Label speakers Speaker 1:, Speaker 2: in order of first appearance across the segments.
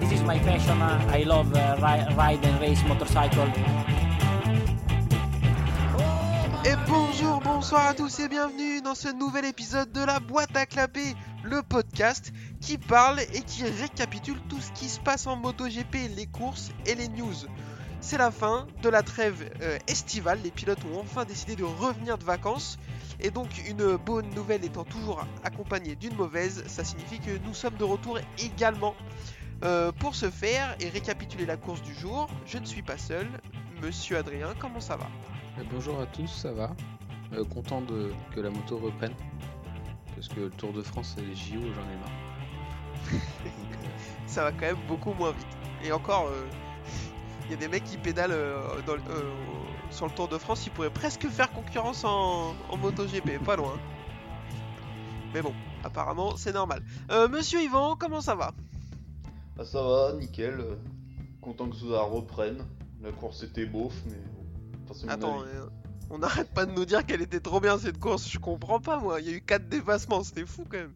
Speaker 1: this is my passion. Uh, I love uh, ri- ride and race motorcycle.
Speaker 2: Et bonjour, bonsoir à tous et bienvenue dans ce nouvel épisode de la boîte à clapper, le podcast qui parle et qui récapitule tout ce qui se passe en MotoGP, les courses et les news. C'est la fin de la trêve euh, estivale, les pilotes ont enfin décidé de revenir de vacances. Et donc une bonne nouvelle étant toujours accompagnée d'une mauvaise, ça signifie que nous sommes de retour également. Euh, pour ce faire et récapituler la course du jour, je ne suis pas seul. Monsieur Adrien, comment ça va?
Speaker 3: Euh, Bonjour à tous, ça va? Euh, Content de, que la moto reprenne. Parce que le Tour de France et les JO, j'en ai marre.
Speaker 2: ça va quand même beaucoup moins vite. Et encore, il y a des mecs qui pédalent dans sur le Tour de France, ils pourraient presque faire concurrence en, en MotoGP, pas loin. Mais bon, apparemment, c'est normal. Monsieur Yvan, comment ça va?
Speaker 4: Ah ça va, nickel. Content que ça reprenne. La course était beauf, mais. Enfin,
Speaker 2: Attends, euh, on n'arrête pas de nous dire qu'elle était trop bien cette course, je comprends pas moi, il y a eu 4 dépassements, c'était fou quand même.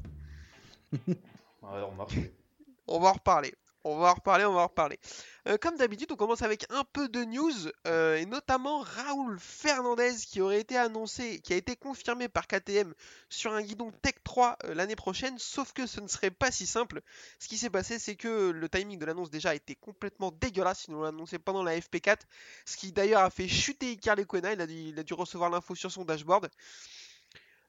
Speaker 4: Ouais, remarque.
Speaker 2: On va en reparler. On va en reparler, on va en reparler. Euh, comme d'habitude, on commence avec un peu de news, euh, et notamment Raoul Fernandez qui aurait été annoncé, qui a été confirmé par KTM sur un guidon Tech 3 euh, l'année prochaine, sauf que ce ne serait pas si simple. Ce qui s'est passé, c'est que le timing de l'annonce déjà été complètement dégueulasse, ils l'ont annoncé pendant la FP4, ce qui d'ailleurs a fait chuter Icar Lecuona, il a dû, il a dû recevoir l'info sur son dashboard.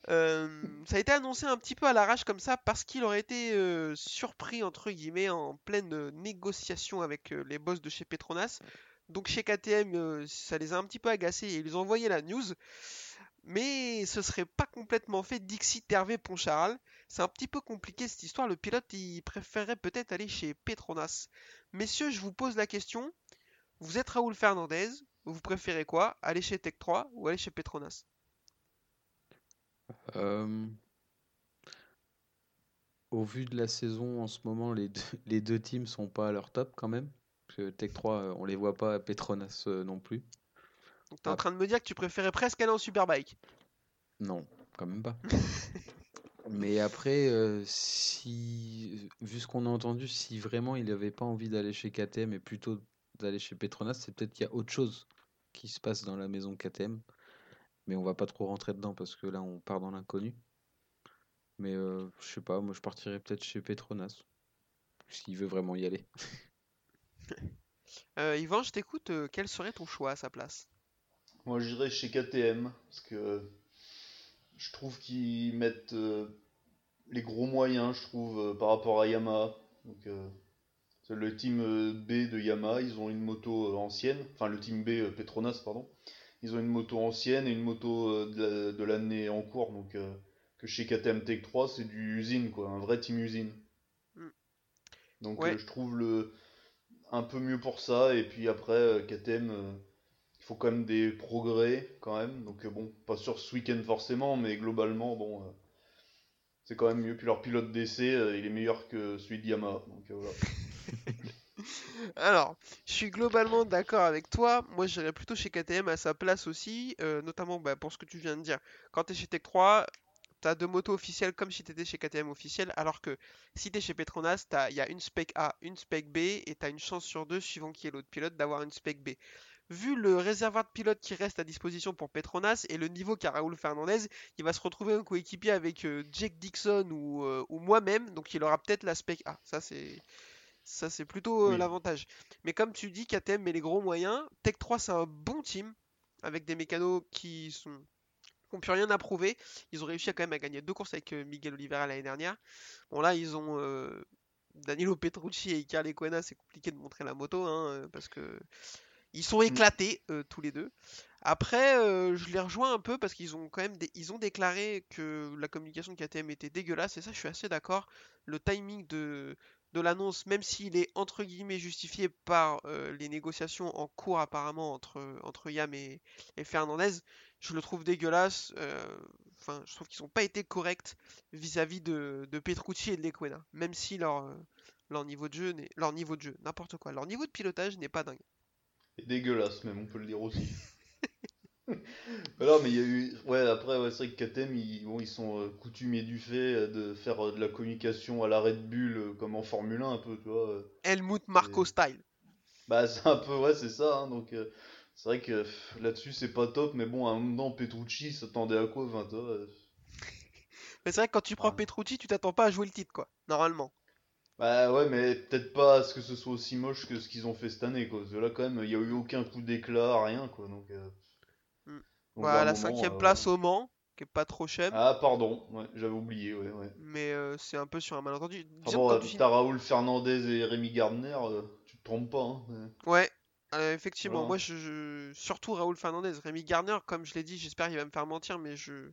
Speaker 2: Euh, ça a été annoncé un petit peu à l'arrache comme ça parce qu'il aurait été euh, surpris entre guillemets en pleine euh, négociation avec les boss de chez Petronas. Donc chez KTM, ça les a un petit peu agacés et ils ont envoyé la news. Mais ce serait pas complètement fait Dixit Hervé Poncharal. C'est un petit peu compliqué cette histoire. Le pilote il préférerait peut-être aller chez Petronas. Messieurs, je vous pose la question. Vous êtes Raoul Fernandez. Vous préférez quoi? Aller chez Tech 3 ou aller chez Petronas?
Speaker 3: Euh, Au vu de la saison en ce moment, les deux, les deux teams sont pas à leur top quand même. Parce que Tech 3, euh, on les voit pas à Petronas euh, non plus.
Speaker 2: Donc t'es en train de me dire que tu préférais presque aller en Superbike.
Speaker 3: Non, quand même pas. Mais après, euh, si, vu ce qu'on a entendu, si vraiment il n'avait pas envie d'aller chez KTM et plutôt d'aller chez Petronas, c'est peut-être qu'il y a autre chose qui se passe dans la maison KTM. Mais on va pas trop rentrer dedans parce que là, on part dans l'inconnu. Mais euh, je sais pas, moi je partirais peut-être chez Petronas. S'il veut vraiment y aller.
Speaker 2: Euh, Yvan, je t'écoute, euh, quel serait ton choix à sa place?
Speaker 4: Moi j'irais chez KTM, parce que je trouve qu'ils mettent euh, les gros moyens, je trouve, euh, par rapport à Yamaha. Donc, euh, le team B de Yamaha, ils ont une moto ancienne, enfin le team B Petronas, pardon. Ils ont une moto ancienne et une moto euh, de la- de l'année en cours, donc euh, que chez KTM Tech 3, c'est du usine, quoi, un vrai team usine.
Speaker 2: Mm.
Speaker 4: Donc
Speaker 2: Ouais.
Speaker 4: euh, je trouve le un peu mieux pour ça, et puis après, KTM. il faut quand même des progrès quand même. Donc bon, pas sur ce week-end forcément, mais globalement, bon, c'est quand même mieux. Puis leur pilote d'essai, euh, il est meilleur que celui de Yamaha. Donc euh, voilà.
Speaker 2: Alors, je suis globalement d'accord avec toi. Moi, j'irais plutôt chez KTM à sa place aussi, euh, notamment bah, pour ce que tu viens de dire. Quand tu es chez Tech 3, tu as deux motos officielles comme si tu étais chez KTM officiel, alors que si tu es chez Petronas, il y a une spec A, une spec B, et tu as une chance sur deux, suivant qui est l'autre pilote, d'avoir une spec B. Vu le réservoir de pilotes qui reste à disposition pour Petronas et le niveau qu'a Raoul Fernandez, il va se retrouver un coéquipier avec euh, Jake Dixon ou, euh, ou moi-même, donc il aura peut-être la spec A. Ça, c'est. Ça, c'est plutôt euh,
Speaker 4: Oui.
Speaker 2: l'avantage. Mais comme tu dis, KTM met les gros moyens. Tech 3, c'est un bon team avec des mécanos qui sont qui ont plus rien à prouver. Ils ont réussi à quand même à gagner deux courses avec euh, Miguel Oliveira l'année dernière. Bon là, ils ont euh, Danilo Petrucci et Iker Lecuona. C'est compliqué de montrer la moto hein, parce que ils sont éclatés euh, tous les deux. Après, euh, je les rejoins un peu parce qu'ils ont quand même ils ont déclaré que la communication de KTM était dégueulasse et ça, je suis assez d'accord. Le timing de de l'annonce, même s'il est entre guillemets justifié par euh, les négociations en cours apparemment entre, entre Yam et, Fernandez, je le trouve dégueulasse. euh, Enfin, je trouve qu'ils n'ont pas été corrects vis-à-vis de, de Petrucci et de Lequena, même si leur, euh, leur niveau de jeu, leur niveau de jeu, n'importe quoi, leur niveau de pilotage n'est pas dingue.
Speaker 4: Et dégueulasse même, on peut le dire aussi. Non, mais il y a eu. Ouais, après, ouais, c'est vrai que KTM, ils, bon, ils sont euh, coutumiers du fait euh, de faire euh, de la communication à la Red Bull euh, comme en Formule 1, un peu, tu vois.
Speaker 2: Helmut Marco style.
Speaker 4: Bah, c'est un peu, ouais, c'est ça, hein, donc. c'est vrai que là-dessus, c'est pas top, mais bon, à un moment, Petrucci s'attendait à quoi, enfin, toi, euh,
Speaker 2: Mais c'est vrai que quand tu prends
Speaker 4: Ouais.
Speaker 2: Petrucci, tu t'attends pas à jouer le titre, quoi. Normalement.
Speaker 4: Bah ouais, mais peut-être pas à ce que ce soit aussi moche que ce qu'ils ont fait cette année, quoi. Parce que là, quand même, il y a eu aucun coup d'éclat, rien, quoi. Donc, euh, donc,
Speaker 2: Voilà,
Speaker 4: un
Speaker 2: la cinquième
Speaker 4: euh,
Speaker 2: place au Mans, qui est pas trop chère,
Speaker 4: Ah, pardon, ouais, j'avais oublié, ouais, ouais.
Speaker 2: mais euh, c'est un peu sur un malentendu.
Speaker 4: Ah bon,
Speaker 2: tu
Speaker 4: t'as Raoul Fernandez et Rémi Gardner, euh, tu te trompes pas, hein. ouais.
Speaker 2: Euh, effectivement,
Speaker 4: Voilà.
Speaker 2: moi je, je- surtout Raoul Fernandez, Rémi Garner, comme je l'ai dit, j'espère qu'il va me faire mentir, mais je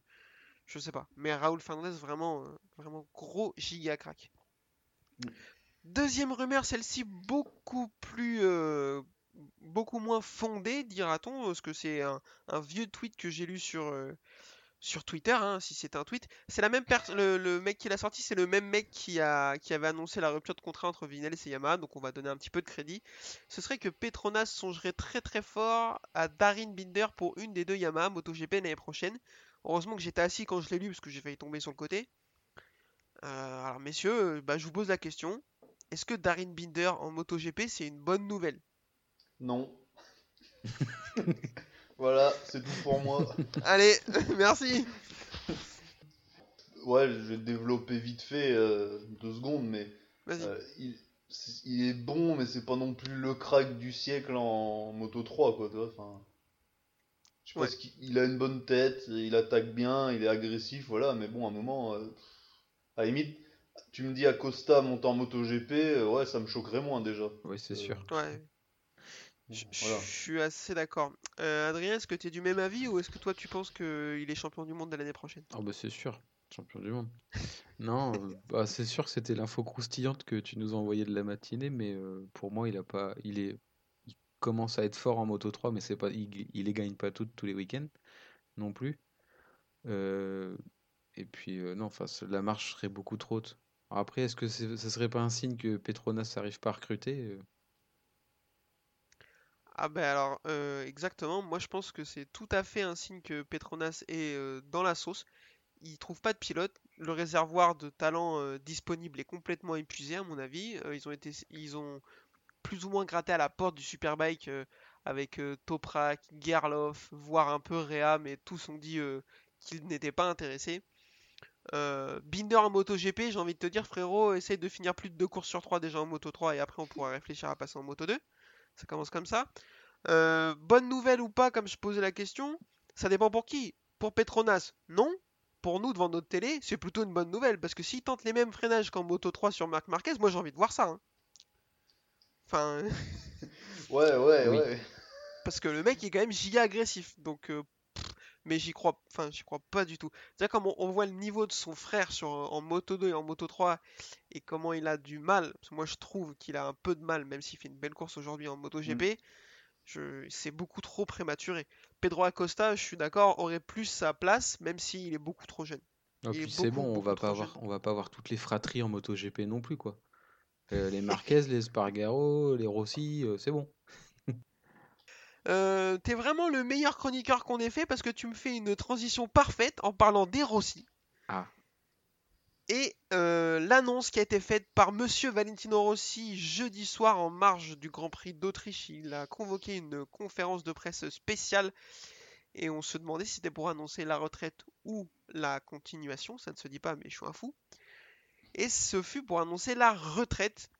Speaker 2: je sais pas. Mais Raoul Fernandez, vraiment, vraiment gros giga crack.
Speaker 4: Mm.
Speaker 2: Deuxième rumeur, celle-ci beaucoup plus, beaucoup moins fondée, dira-t-on, parce que c'est un, vieux tweet que j'ai lu sur euh, Twitter, hein, si c'est un tweet. C'est la même personne, le, mec qui l'a sorti, c'est le même mec qui a qui avait annoncé la rupture de contrat entre Vinales et Yamaha, donc on va donner un petit peu de crédit ce serait que Petronas songerait très très fort à Darin Binder pour une des deux Yamaha MotoGP l'année prochaine. Heureusement que j'étais assis quand je l'ai lu parce que j'ai failli tomber sur le côté. Euh, alors messieurs, euh, bah, je vous pose la question. Est-ce que Darin Binder en MotoGP c'est une bonne nouvelle?
Speaker 4: Non. voilà, c'est tout pour moi.
Speaker 2: Allez, merci
Speaker 4: Ouais, je vais développer vite fait euh, deux secondes, mais
Speaker 2: Vas-y.
Speaker 4: euh, il, c'est- il est bon, mais c'est pas non plus le crack du siècle en Moto 3, quoi, tu vois. Enfin, je
Speaker 2: Ouais.
Speaker 4: pense qu'il a une bonne tête, il attaque bien, il est agressif, voilà, mais bon, à un moment, euh, à la limite, tu me dis Acosta monte en MotoGP, euh, ouais, ça me choquerait moins déjà.
Speaker 3: Oui, c'est
Speaker 4: Euh,
Speaker 3: sûr.
Speaker 2: Ouais, je je-
Speaker 4: Voilà.
Speaker 2: je suis assez d'accord. Euh, Adrien, est-ce que tu es du même avis ou est-ce que toi tu penses qu'il est champion du monde de l'année prochaine?
Speaker 3: Ah bah c'est sûr, champion du monde. Non, bah, c'est sûr que c'était l'info croustillante que tu nous envoyais de la matinée, mais euh, pour moi il a pas, il est, il commence à être fort en Moto 3, mais c'est pas, il, il les gagne pas toutes tous les week-ends non plus. Euh, et puis euh, non, enfin la marche serait beaucoup trop haute. Alors après, est-ce que ce serait pas un signe que Petronas n'arrive pas à recruter?
Speaker 2: Ah ben alors, euh, exactement, moi je pense que c'est tout à fait un signe que Petronas est euh, dans la sauce. Il trouve pas de pilote, le réservoir de talent euh, disponible est complètement épuisé à mon avis. Ils ont ils ont plus ou moins gratté à la porte du Superbike avec Toprak, Gerloff, voire un peu Rea, mais tous ont dit qu'ils n'étaient pas intéressés. Binder en MotoGP, j'ai envie de te dire frérot, essaye de finir plus de deux courses sur trois déjà en Moto 3 et après on pourra réfléchir à passer en Moto 2. Ça commence comme ça. Euh, bonne nouvelle ou pas, comme je posais la question, ça dépend pour qui? Pour Petronas, non. Pour nous, devant notre télé, c'est plutôt une bonne nouvelle. Parce que s'ils tentent les mêmes freinages qu'en Moto 3 sur Marc Marquez, moi j'ai envie de voir ça. hein. Enfin,
Speaker 4: Ouais, ouais,
Speaker 3: Oui.
Speaker 4: ouais.
Speaker 2: parce que le mec est quand même giga agressif. Donc, euh, mais j'y crois, enfin, j'y crois pas du tout. C'est comme on, on voit le niveau de son frère sur, en Moto 2 et en Moto 3 et comment il a du mal. Parce que moi, je trouve qu'il a un peu de mal, même s'il fait une belle course aujourd'hui en Moto GP. Je, c'est beaucoup trop prématuré. Pedro Acosta, je suis d'accord, aurait plus sa place, même s'il est beaucoup trop jeune.
Speaker 3: Puis c'est bon, on va pas
Speaker 2: jeune.
Speaker 3: avoir, on va pas avoir toutes les fratries en MotoGP non plus, quoi. Euh, les Marquez, les Spargaro, les Rossi, euh, c'est bon.
Speaker 2: Euh, t'es vraiment le meilleur chroniqueur qu'on ait fait parce que tu me fais une transition parfaite en parlant des Rossi.
Speaker 3: Ah.
Speaker 2: Et euh, l'annonce qui a été faite par Monsieur Valentino Rossi jeudi soir en marge du Grand Prix d'Autriche, il a convoqué une conférence de presse spéciale et on se demandait si c'était pour annoncer la retraite ou la continuation, ça ne se dit pas mais je suis un fou. Et ce fut pour annoncer la retraite.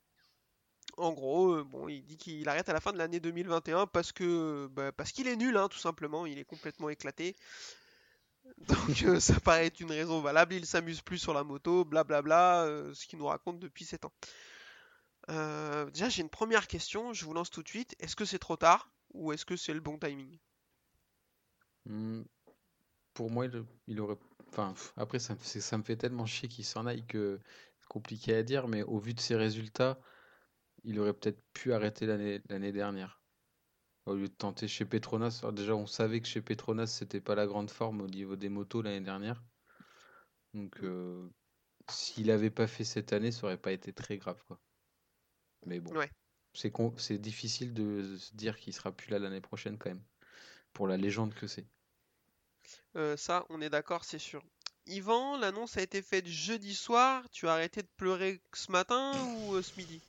Speaker 2: En gros, euh, bon, il dit qu'il arrête à la fin de l'année 2021 parce que bah, parce qu'il est nul, hein, tout simplement, il est complètement éclaté. Donc euh, ça paraît être une raison valable, il s'amuse plus sur la moto, blablabla, euh, ce qu'il nous raconte depuis 7 ans. Déjà j'ai une première question, je vous lance tout de suite. Est-ce que c'est trop tard ou est-ce que c'est le bon timing?
Speaker 3: Hmm, Pour moi, il, aurait. Enfin, après, ça ça me fait tellement chier qu'il s'en aille que c'est compliqué à dire, mais au vu de ses résultats, il aurait peut-être pu arrêter l'année dernière. Au lieu de tenter chez Petronas. Alors déjà, on savait que chez Petronas, c'était pas la grande forme au niveau des motos l'année dernière. Donc, euh, s'il avait pas fait cette année, ça aurait pas été très grave, quoi. Mais bon,
Speaker 2: Ouais.
Speaker 3: c'est con- c'est difficile de se dire qu'il sera plus là l'année prochaine quand même, pour la légende que c'est.
Speaker 2: Euh, ça, on est d'accord, c'est sûr. Yvan, l'annonce a été faite jeudi soir. Tu as arrêté de pleurer ce matin ou euh, ce midi?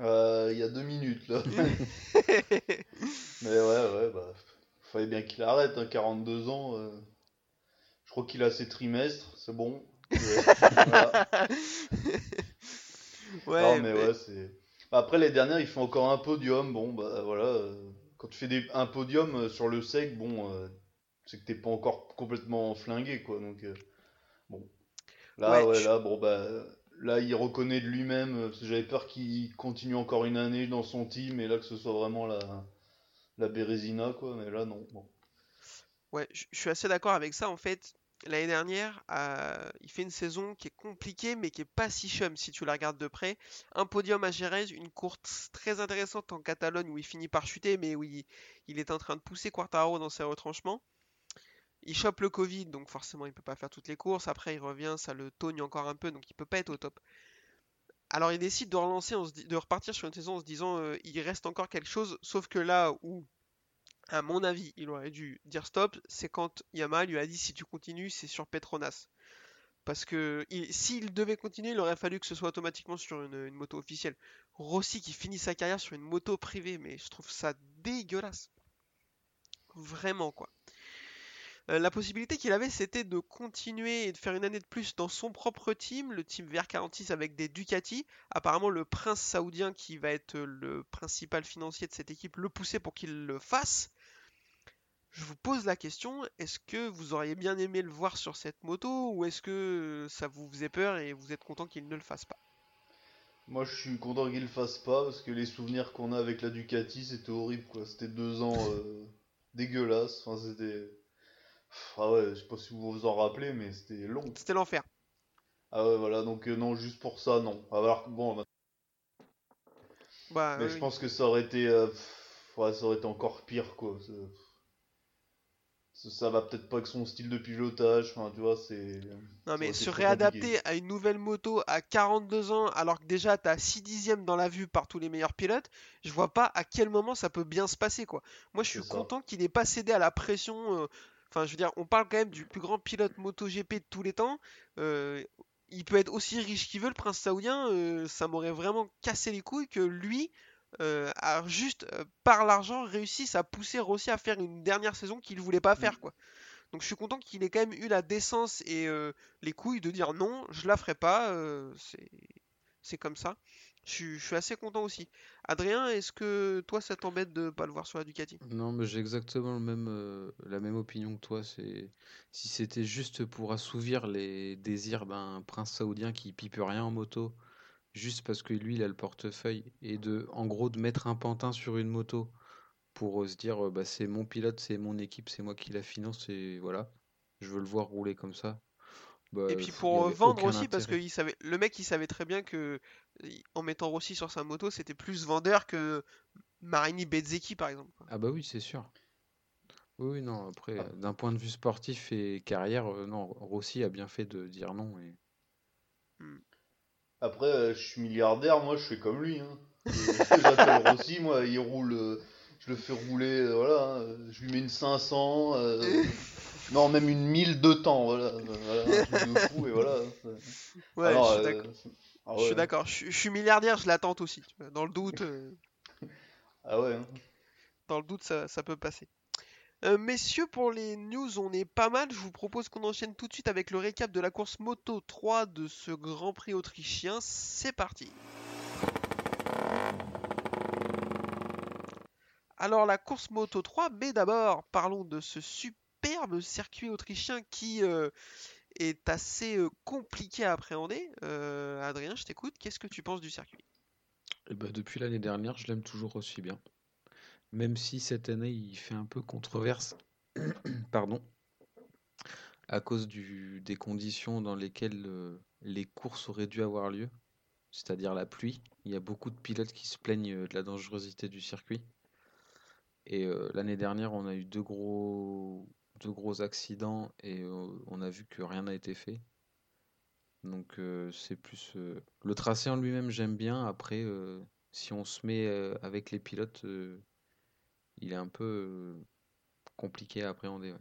Speaker 4: Euh, Il y a deux minutes là. Mais ouais, ouais, bah. Fallait bien qu'il arrête, hein, 42 ans. euh. Je crois qu'il a ses trimestres, c'est bon. Ouais, voilà.
Speaker 2: Ouais,
Speaker 4: Non, mais
Speaker 2: mais-
Speaker 4: ouais, c'est. Après, les dernières, il fait encore un podium. Bon, bah voilà. euh, Quand tu fais des... un podium euh, sur le sec, bon, euh, c'est que t'es pas encore complètement flingué, quoi. Donc, bon. Là,
Speaker 2: Ouais,
Speaker 4: là, bon, bah. Là, il reconnaît de lui-même. euh, Parce que j'avais peur qu'il continue encore une année dans son team et là, que ce soit vraiment la, la Bérésina, quoi. Mais là, non.
Speaker 2: Ouais, je je suis assez d'accord avec ça. En fait, l'année dernière, euh, il fait une saison qui est compliquée, mais qui est pas si chum si tu la regardes de près. Un podium à Jerez, une course très intéressante en Catalogne où il finit par chuter, mais où il, il est en train de pousser Quartaro dans ses retranchements. Il chope le Covid, donc forcément il peut pas faire toutes les courses. Après, il revient, ça le togne encore un peu, donc il peut pas être au top. Alors il décide de relancer, de repartir sur une saison en se disant euh, il reste encore quelque chose, sauf que là où à mon avis, il aurait dû dire stop, c'est quand Yamaha lui a dit si tu continues, c'est sur Petronas. Parce que il- s'il devait continuer, il aurait fallu que ce soit automatiquement sur une moto officielle. Rossi qui finit sa carrière sur une moto privée, mais je trouve ça dégueulasse. Vraiment quoi. Euh, la possibilité qu'il avait, c'était de continuer et de faire une année de plus dans son propre team, le team VR46 avec des Ducati. Apparemment, le prince saoudien qui va être le principal financier de cette équipe le poussait pour qu'il le fasse. Je vous pose la question, est-ce que vous auriez bien aimé le voir sur cette moto ou est-ce que ça vous faisait peur et vous êtes content qu'il ne le fasse pas?
Speaker 4: Moi, je suis content qu'il le fasse pas parce que les souvenirs qu'on a avec la Ducati, c'était horrible, quoi. C'était deux ans euh, dégueulasses. Enfin, c'était. Ah ouais, je sais pas si vous vous en rappelez, mais c'était long.
Speaker 2: C'était l'enfer.
Speaker 4: Ah ouais, voilà, donc euh, non, juste pour ça, non. Alors, bon,
Speaker 2: Bah,
Speaker 4: mais
Speaker 2: oui.
Speaker 4: je pense que ça aurait été. euh, pff, ouais, ça aurait été encore pire, quoi. Ça, ça va peut-être pas avec son style de pilotage, enfin, tu vois, c'est.
Speaker 2: Non mais se réadapter à une nouvelle moto à 42 ans alors que déjà t'as 6 dixièmes dans la vue par tous les meilleurs pilotes, je vois pas à quel moment ça peut bien se passer quoi. Moi je suis content qu'il ait pas cédé à la pression. euh, Enfin je veux dire, on parle quand même du plus grand pilote MotoGP de tous les temps. euh, il peut être aussi riche qu'il veut, le prince saoudien. euh, ça m'aurait vraiment cassé les couilles que lui, euh, a juste par l'argent réussisse à pousser Rossi à faire une dernière saison qu'il voulait pas faire quoi. Donc je suis content qu'il ait quand même eu la décence et les couilles de dire non, je la ferai pas, c'est comme ça. Je suis, assez content aussi. Adrien, est-ce que toi ça t'embête de pas le voir sur la Ducati?
Speaker 3: Non, mais j'ai exactement euh, la même opinion que toi. Si c'était juste pour assouvir les désirs d'un prince saoudien qui pipe rien en moto, juste parce que lui il a le portefeuille et de, en gros, de mettre un pantin sur une moto pour euh, se dire euh, bah c'est mon pilote, c'est mon équipe, c'est moi qui la finance et voilà, je veux le voir rouler comme ça. Bah,
Speaker 2: Et puis
Speaker 3: il y
Speaker 2: pour euh, vendre aussi, parce que
Speaker 3: intérêt.
Speaker 2: il savait, le mec il savait très bien que en mettant Rossi sur sa moto, c'était plus vendeur que Marini Bezzecchi par exemple.
Speaker 3: Ah bah oui, c'est sûr. Oui, oui, non, après,
Speaker 4: Ah.
Speaker 3: euh, d'un point de vue sportif et carrière, euh, non, Rossi a bien fait de dire non. Et...
Speaker 4: Après, euh, je suis milliardaire, moi, je fais comme lui. Hein. Euh, J'appelle Rossi, moi, il roule. euh, je le fais rouler, euh, voilà. hein, Je lui mets une 500. euh, non, même une 1000 de temps, voilà. euh, voilà, un truc de fou, et voilà.
Speaker 2: Ouais,
Speaker 4: Alors,
Speaker 2: je suis
Speaker 4: euh,
Speaker 2: d'accord.
Speaker 4: ah
Speaker 2: Je suis
Speaker 4: ouais,
Speaker 2: d'accord. Je, suis- je suis milliardaire, je l'attends aussi. Dans le doute, euh,
Speaker 4: Ah ouais. hein.
Speaker 2: dans le doute, ça, ça peut passer. Euh, messieurs, pour les news, on est pas mal. Je vous propose qu'on enchaîne tout de suite avec le récap de la course Moto 3 de ce Grand Prix autrichien. C'est parti. Alors la course Moto 3, mais d'abord parlons de ce superbe circuit autrichien qui euh, est assez euh, compliqué à appréhender. Euh, Adrien, je t'écoute. Qu'est-ce que tu penses du circuit?
Speaker 3: et bah, depuis l'année dernière, je l'aime toujours aussi bien. Même si cette année, il fait un peu controverse, pardon, à cause des conditions dans lesquelles les courses auraient dû avoir lieu, c'est-à-dire la pluie. Il y a beaucoup de pilotes qui se plaignent de la dangerosité du circuit. Et l'année dernière, on a eu deux gros, deux gros accidents et euh, on a vu que rien n'a été fait. Donc euh, c'est plus euh, le tracé en lui-même, j'aime bien. Après, euh, si on se met euh, avec les pilotes, euh, il est un peu euh, compliqué à appréhender. ouais.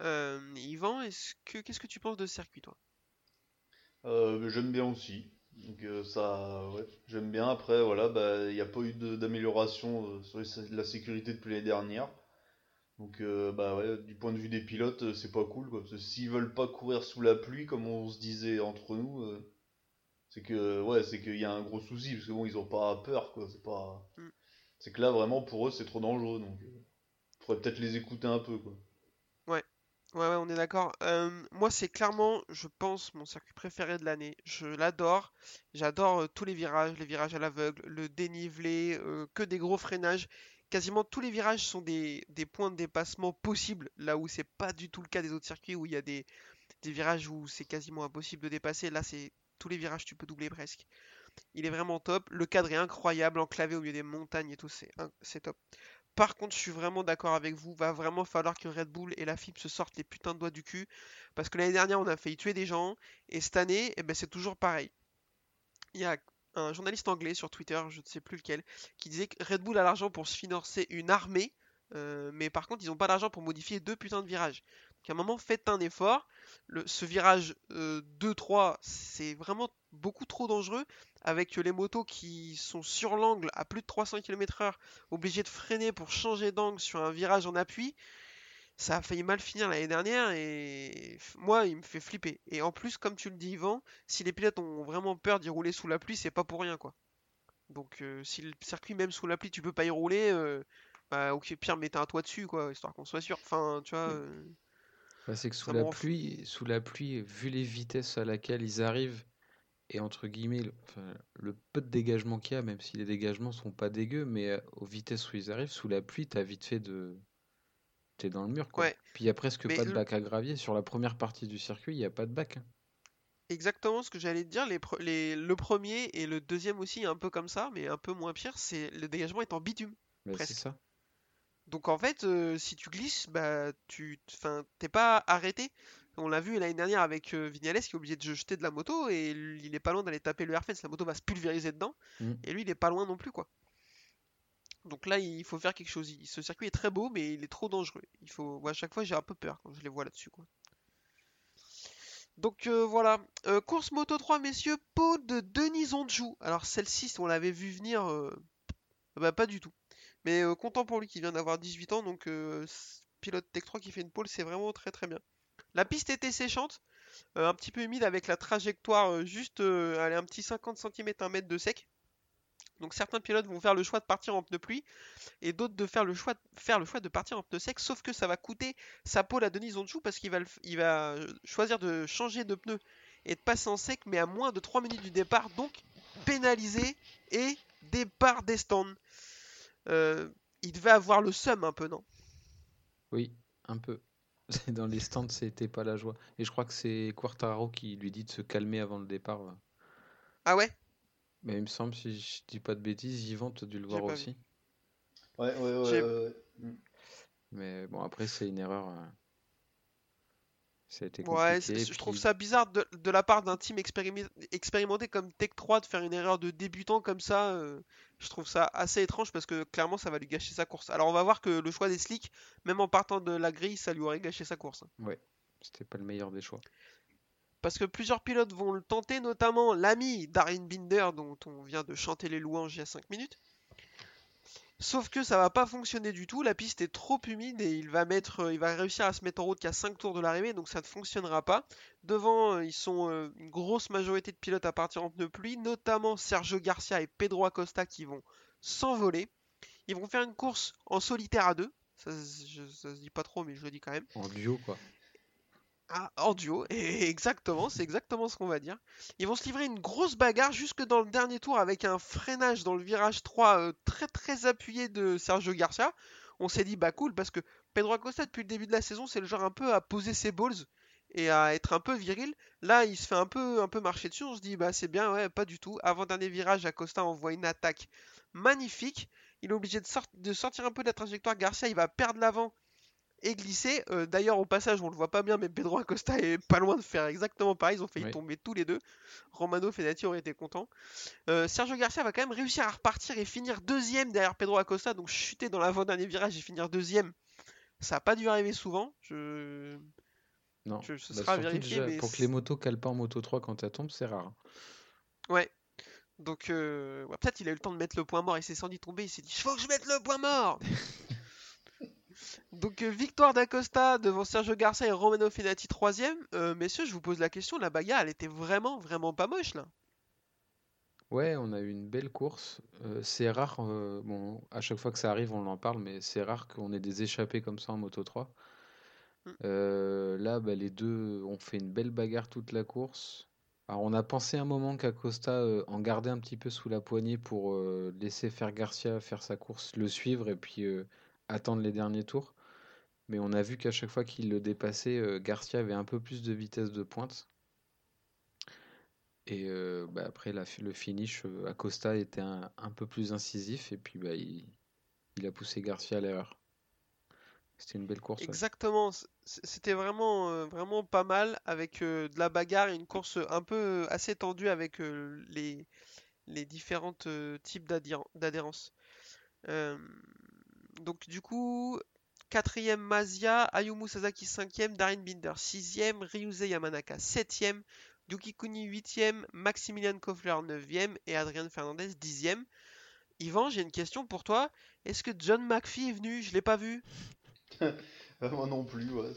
Speaker 2: Euh, Yvan, est-ce que qu'est-ce que tu penses de ce circuit, toi?
Speaker 4: Euh, j'aime bien aussi. Donc euh, ça, ouais, j'aime bien. Après, voilà, bah, il n'y a pas eu de- d'amélioration euh, sur les- la sécurité depuis l'année dernière. Donc, euh, bah ouais, du point de vue des pilotes, euh, c'est pas cool, quoi. Parce que s'ils veulent pas courir sous la pluie, comme on se disait entre nous, euh, c'est que, ouais, c'est qu'il y a un gros souci, parce que bon, ils ont pas peur, quoi. C'est pas,
Speaker 2: Mm.
Speaker 4: c'est que là, vraiment, pour eux, c'est trop dangereux, donc, euh, faudrait peut-être les écouter un peu, quoi.
Speaker 2: Ouais, ouais, on est d'accord. Moi, c'est clairement, je pense, mon circuit préféré de l'année. Je l'adore. J'adore tous les virages, les virages à l'aveugle, le dénivelé, que des gros freinages. Quasiment tous les virages sont des, points de dépassement possibles, là où c'est pas du tout le cas des autres circuits où il y a des, virages où c'est quasiment impossible de dépasser. Là, c'est tous les virages, tu peux doubler presque. Il est vraiment top. Le cadre est incroyable, enclavé au milieu des montagnes et tout, c'est top. Par contre, je suis vraiment d'accord avec vous. Va vraiment falloir que Red Bull et la FIP se sortent les putains de doigts du cul. Parce que l'année dernière, on a failli tuer des gens. Et cette année, eh ben, c'est toujours pareil. Il y a un journaliste anglais sur Twitter, je ne sais plus lequel, qui disait que Red Bull a l'argent pour se financer une armée. euh, mais par contre, ils n'ont pas l'argent pour modifier deux putains de virages. Donc à un moment, faites un effort. Ce virage euh, 2-3, c'est vraiment beaucoup trop dangereux. Avec les motos qui sont sur l'angle à plus de 300 km/h obligé de freiner pour changer d'angle sur un virage en appui, ça a failli mal finir l'année dernière et moi il me fait flipper. Et en plus, comme tu le dis Yvan, si les pilotes ont vraiment peur d'y rouler sous la pluie, c'est pas pour rien quoi. Donc euh, si le circuit même sous la pluie tu peux pas y rouler, euh, bah ok pire mettez un toit dessus quoi, histoire qu'on soit sûr. Enfin tu vois. euh,
Speaker 3: Bah, c'est que sous la pluie, sous la pluie, vu les vitesses à laquelle ils arrivent, et entre guillemets, le, enfin, le peu de dégagement qu'il y a, même si les dégagements sont pas dégueux, mais euh, aux vitesses où ils arrivent, sous la pluie, t'as vite fait de... T'es dans le mur, quoi.
Speaker 2: Ouais.
Speaker 3: Puis il y a presque
Speaker 2: Mais
Speaker 3: pas de bac à gravier. Sur la première partie du circuit, il n'y a pas de bac. hein.
Speaker 2: Exactement ce que j'allais te dire, les le premier et le deuxième aussi un peu comme ça, mais un peu moins pire, c'est le dégagement est en bitume.
Speaker 3: C'est ça.
Speaker 2: Donc en fait, euh, si tu glisses, bah tu, enfin, t'es pas arrêté. On l'a vu l'année dernière avec euh, Vignales qui est obligé de jeter de la moto et il est pas loin d'aller taper le airfence. La moto va se pulvériser dedans
Speaker 3: Mm.
Speaker 2: et lui il est pas loin non plus quoi. Donc là il faut faire quelque chose. Ce circuit est très beau mais il est trop dangereux. Il faut, à chaque fois j'ai un peu peur quand je les vois là-dessus. Donc euh, voilà, Euh, course moto 3 messieurs, peau de Denis Onjou. Alors celle-ci on l'avait vu venir, euh, bah pas du tout. Mais content pour lui qui vient d'avoir 18 ans, donc pilote Tech 3 qui fait une pole, c'est vraiment très très bien. La piste était séchante, un petit peu humide avec la trajectoire juste allez, un petit 50 cm, 1 mètre de sec. Donc certains pilotes vont faire le choix de partir en pneu pluie et d'autres de faire le choix de, faire le choix de partir en pneu sec, sauf que ça va coûter sa pole à Denis Onchou parce qu'il va, le f- il va euh, choisir de changer de pneu et de passer en sec, mais à moins de 3 minutes du départ, donc pénalisé et départ des stands. Euh, il devait avoir le seum un peu, non?
Speaker 3: Oui, un peu. Dans les stands, c'était pas la joie. Et je crois que c'est Quartaro qui lui dit de se calmer avant le départ. là.
Speaker 2: Ah ouais?
Speaker 3: Mais il me semble, si je dis pas de bêtises, Yvan, tu as dû le voir
Speaker 2: vu.
Speaker 3: aussi.
Speaker 4: Ouais, ouais, ouais.
Speaker 3: Mais bon, après, c'est une erreur. euh, Ça a été
Speaker 2: Ouais, je trouve ça bizarre de, de la part d'un team expérimenté comme Tech 3 de faire une erreur de débutant comme ça. euh, je trouve ça assez étrange parce que clairement ça va lui gâcher sa course. Alors on va voir que le choix des slicks, même en partant de la grille, ça lui aurait gâché sa course. hein.
Speaker 3: Ouais, c'était pas le meilleur des choix.
Speaker 2: Parce que plusieurs pilotes vont le tenter, notamment l'ami Darren Binder dont on vient de chanter les louanges il y a 5 minutes. Sauf que ça va pas fonctionner du tout, la piste est trop humide et il va euh, réussir à se mettre en route qu'à 5 tours de l'arrivée, donc ça ne fonctionnera pas. Devant, euh, ils sont euh, une grosse majorité de pilotes à partir en pneu pluie, notamment Sergio Garcia et Pedro Acosta qui vont s'envoler. Ils vont faire une course en solitaire à deux, ça, ça se dit pas trop mais je le dis quand même.
Speaker 3: En duo, quoi.
Speaker 2: Ah, en duo, et exactement, c'est exactement ce qu'on va dire. Ils vont se livrer une grosse bagarre jusque dans le dernier tour avec un freinage dans le virage 3 euh, très très appuyé de Sergio Garcia. On s'est dit bah cool parce que Pedro Acosta depuis le début de la saison c'est le genre un peu à poser ses balls et à être un peu viril. Là il se fait un peu un peu marcher dessus, on se dit bah c'est bien, ouais pas du tout. Avant dernier virage, Acosta envoie une attaque magnifique. Il est obligé de, sort- de sortir un peu de la trajectoire. Garcia il va perdre l'avant et glisser. Euh, D'ailleurs, au passage, on le voit pas bien, mais Pedro Acosta est pas loin de faire exactement pareil. Ils ont failli
Speaker 3: Oui.
Speaker 2: tomber tous les deux. Romano Fenati aurait été content. Euh, Sergio Garcia va quand même réussir à repartir et finir deuxième derrière Pedro Acosta, donc chuter dans l'avant-dernier virage et finir deuxième. Ça n'a pas dû arriver souvent. Je...
Speaker 3: Non.
Speaker 2: Je- ce
Speaker 3: Bah,
Speaker 2: sera vérifié,
Speaker 3: déjà,
Speaker 2: mais
Speaker 3: pour que les motos calent pas en moto 3 quand elles tombent, c'est rare.
Speaker 2: Ouais. Donc, euh, ouais, peut-être il a eu le temps de mettre le point mort. Il s'est senti tomber. Il s'est dit Faut que je mette le point mort Donc, euh, victoire d'Acosta devant Sergio Garcia et Romano Fenati, troisième. Euh, messieurs, je vous pose la question la bagarre, elle était vraiment, vraiment pas moche là.
Speaker 3: Ouais, on a eu une belle course. Euh, c'est rare, euh, bon, à chaque fois que ça arrive, on en parle, mais c'est rare qu'on ait des échappées comme ça en Moto 3.
Speaker 2: Mm.
Speaker 3: Là, bah, les deux ont fait une belle bagarre toute la course. Alors, on a pensé un moment qu'Acosta en gardait un petit peu sous la poignée pour laisser faire Garcia faire sa course, le suivre et puis attendre les derniers tours. Mais on a vu qu'à chaque fois qu'il le dépassait, euh, Garcia avait un peu plus de vitesse de pointe. Et euh, bah, après le finish, euh, Acosta était un, peu plus incisif et puis bah, il, a poussé Garcia à l'erreur. C'était une belle course.
Speaker 2: Exactement, c'était vraiment, vraiment pas mal avec de la bagarre et une course un peu assez tendue avec les, différents types d'adhé- d'adhérence. Euh, donc du coup, quatrième Mazia, Ayumu Sasaki cinquième, Darin Binder sixième, Ryuze Yamanaka septième, Yuki Kuni huitième, Maximilian Kofler neuvième et Adrian Fernandez dixième. Yvan, j'ai une question pour toi. Est-ce que John McPhee est venu? Je l'ai pas vu.
Speaker 4: Ah, moi non plus, ouais.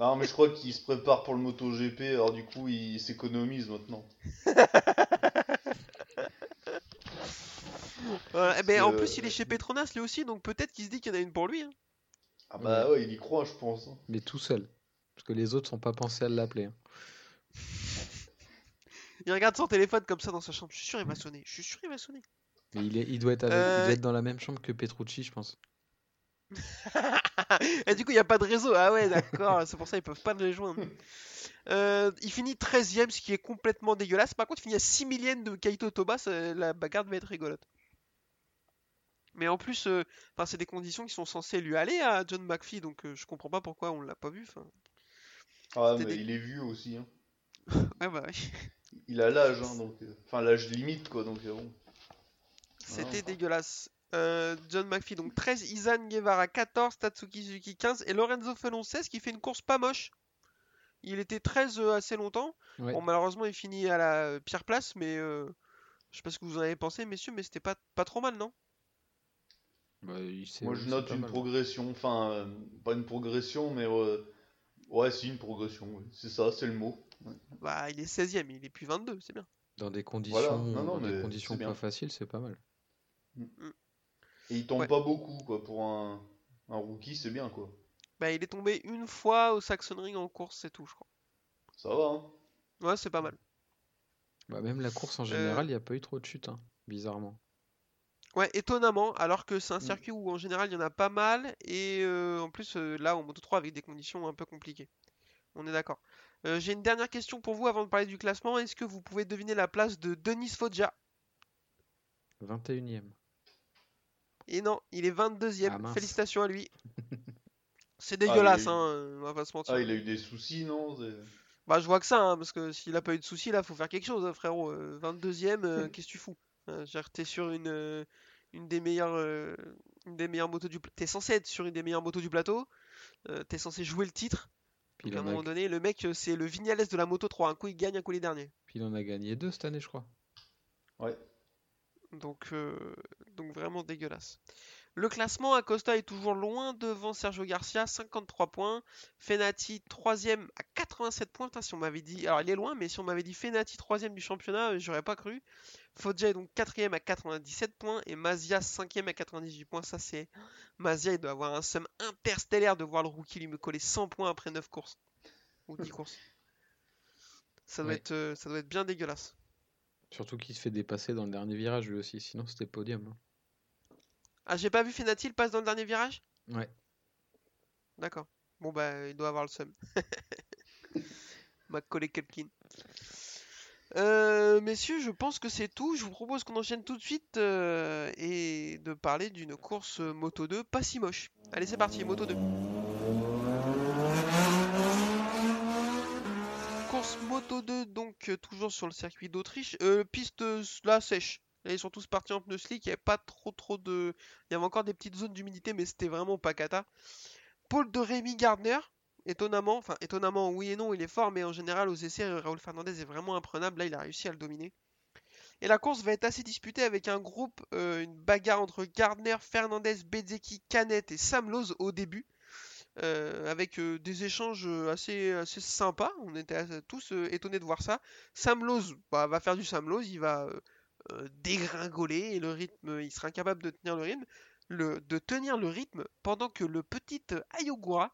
Speaker 4: Non, mais je crois qu'il se prépare pour le MotoGP, alors du coup, il s'économise maintenant.
Speaker 2: Voilà, eh ben, en plus, il est chez Petronas lui aussi, donc peut-être qu'il se dit qu'il y en a une pour lui. hein.
Speaker 4: Ah bah ouais, il y croit, je pense.
Speaker 3: Mais tout seul. Parce que les autres sont pas pensés à l'appeler. hein.
Speaker 2: Il regarde son téléphone comme ça dans sa chambre. Je suis sûr, il va sonner. Je suis sûr, il va sonner.
Speaker 3: Mais il, est, il, doit être avec- il
Speaker 2: Euh,
Speaker 3: doit être dans la même chambre que Petrucci, je pense.
Speaker 2: Et du coup, il n'y a pas de réseau. Ah ouais, d'accord. C'est pour ça ils peuvent pas le rejoindre. Euh, il finit 13ème, ce qui est complètement dégueulasse. Par contre, il finit à 6 millièmes de Kaito Toba. La bagarre va être rigolote. Mais en plus, euh, c'est des conditions qui sont censées lui aller à John McPhee, donc euh, je comprends pas pourquoi on l'a pas vu.
Speaker 4: Ah,
Speaker 2: C'était
Speaker 4: mais
Speaker 2: des-
Speaker 4: il est vieux aussi. Hein.
Speaker 2: Ouais, bah.
Speaker 4: Il a l'âge, hein, donc. euh, Enfin, l'âge limite, quoi, donc euh, bon.
Speaker 2: C'était
Speaker 4: Ah.
Speaker 2: dégueulasse. Euh, John McPhee, donc 13, Izan Guevara 14, Tatsuki Suzuki 15 et Lorenzo Felon 16 qui fait une course pas moche. Il était 13 euh, assez longtemps.
Speaker 3: Ouais.
Speaker 2: Bon, malheureusement, il finit à la pire place, mais euh, je sais pas ce que vous en avez pensé, messieurs, mais c'était pas, pas trop mal, non?
Speaker 3: Bah, il
Speaker 4: Moi, je note une
Speaker 3: mal.
Speaker 4: progression. Enfin, euh, pas une progression, mais. euh, Ouais, si, une progression, oui. C'est ça, c'est le mot.
Speaker 2: Bah, il est 16ème, il est plus 22, c'est bien.
Speaker 3: Dans des conditions,
Speaker 4: Non, non,
Speaker 3: dans des conditions pas faciles, c'est pas mal.
Speaker 4: Et il tombe
Speaker 2: Ouais.
Speaker 4: pas beaucoup, quoi. Pour un, un rookie, c'est bien, quoi.
Speaker 2: Bah, il est tombé une fois au Saxon Ring en course, c'est tout, je crois.
Speaker 4: Ça va, hein.
Speaker 2: Ouais, c'est pas mal.
Speaker 3: Bah, même la course en
Speaker 2: Euh,
Speaker 3: général, il n'y a pas eu trop de chutes, hein, bizarrement.
Speaker 2: Ouais, étonnamment, alors que c'est un
Speaker 4: Mm.
Speaker 2: circuit où en général il y en a pas mal, et euh, en plus euh, là en Moto 3 avec des conditions un peu compliquées. On est d'accord. Euh, J'ai une dernière question pour vous avant de parler du classement. Est-ce que vous pouvez deviner la place de Denis Foggia?
Speaker 3: 21ème.
Speaker 2: Et non, il est 22ème.
Speaker 3: Ah.
Speaker 2: Félicitations à lui. C'est
Speaker 4: il a
Speaker 2: dégueulasse,
Speaker 4: eu-
Speaker 2: hein, on va pas se mentir.
Speaker 4: Ah, il a eu des soucis, non?
Speaker 2: Bah, je vois que ça, hein, parce que s'il a pas eu de soucis, là, faut faire quelque chose, hein, frérot. Euh, 22ème, euh, qu'est-ce que tu fous? T'es sur une, euh, une des meilleures, euh, une des meilleures motos du plateau. T'es censé être sur une des meilleures motos du plateau. Euh, T'es censé jouer le titre.
Speaker 3: Puis,
Speaker 2: à un
Speaker 3: a,
Speaker 2: moment donné, le mec, euh, c'est le Vignales de la moto 3. Un coup, il gagne, un coup, il est dernier.
Speaker 3: puis il en a gagné deux cette année, je crois.
Speaker 4: Ouais.
Speaker 2: Donc, euh, donc vraiment dégueulasse. Le classement, Acosta est toujours loin devant Sergio Garcia, 53 points. Fenati, 3ème à 87 points. Putain, si on m'avait dit. Alors, il est loin, mais si on m'avait dit Fenati, 3ème du championnat, euh, j'aurais pas cru. Foggia est donc 4ème à 97 points. Et Mazia, 5ème à 98 points. Ça, c'est. Mazia, il doit avoir un somme interstellaire de voir le rookie lui me coller 100 points après 9 courses. Ou 10 courses. Ça doit,
Speaker 3: Ouais.
Speaker 2: être, euh, ça doit être bien dégueulasse.
Speaker 3: Surtout qu'il se fait dépasser dans le dernier virage lui aussi, sinon c'était podium. hein.
Speaker 2: Ah, j'ai pas vu Fenati, il passe dans le dernier virage?
Speaker 3: Ouais.
Speaker 2: D'accord. Bon bah il doit avoir le seum. Macaulay Culkin. Euh, messieurs, je pense que c'est tout. Je vous propose qu'on enchaîne tout de suite euh, et de parler d'une course Moto 2 pas si moche. Allez, c'est parti, Moto 2. Course Moto 2, donc euh, toujours sur le circuit d'Autriche. Euh, piste euh, là sèche. Là, ils sont tous partis en pneus slick. Il n'y avait pas trop trop de. Il y avait encore des petites zones d'humidité, mais c'était vraiment pas cata. Paul de Rémy Gardner, étonnamment, enfin étonnamment oui et non, il est fort, mais en général aux essais, Raoul Fernandez est vraiment imprenable. Là, il a réussi à le dominer. Et la course va être assez disputée avec un groupe, euh, une bagarre entre Gardner, Fernandez, Bezzecchi, Canet et Sam au début. euh, avec euh, des échanges assez, assez sympas. On était tous étonnés de voir ça. Sam Lowe bah, va faire du Sam Lowe, il va euh, dégringoler et le rythme, il sera incapable de tenir le rythme, le, de tenir le rythme pendant que le petit Ayogura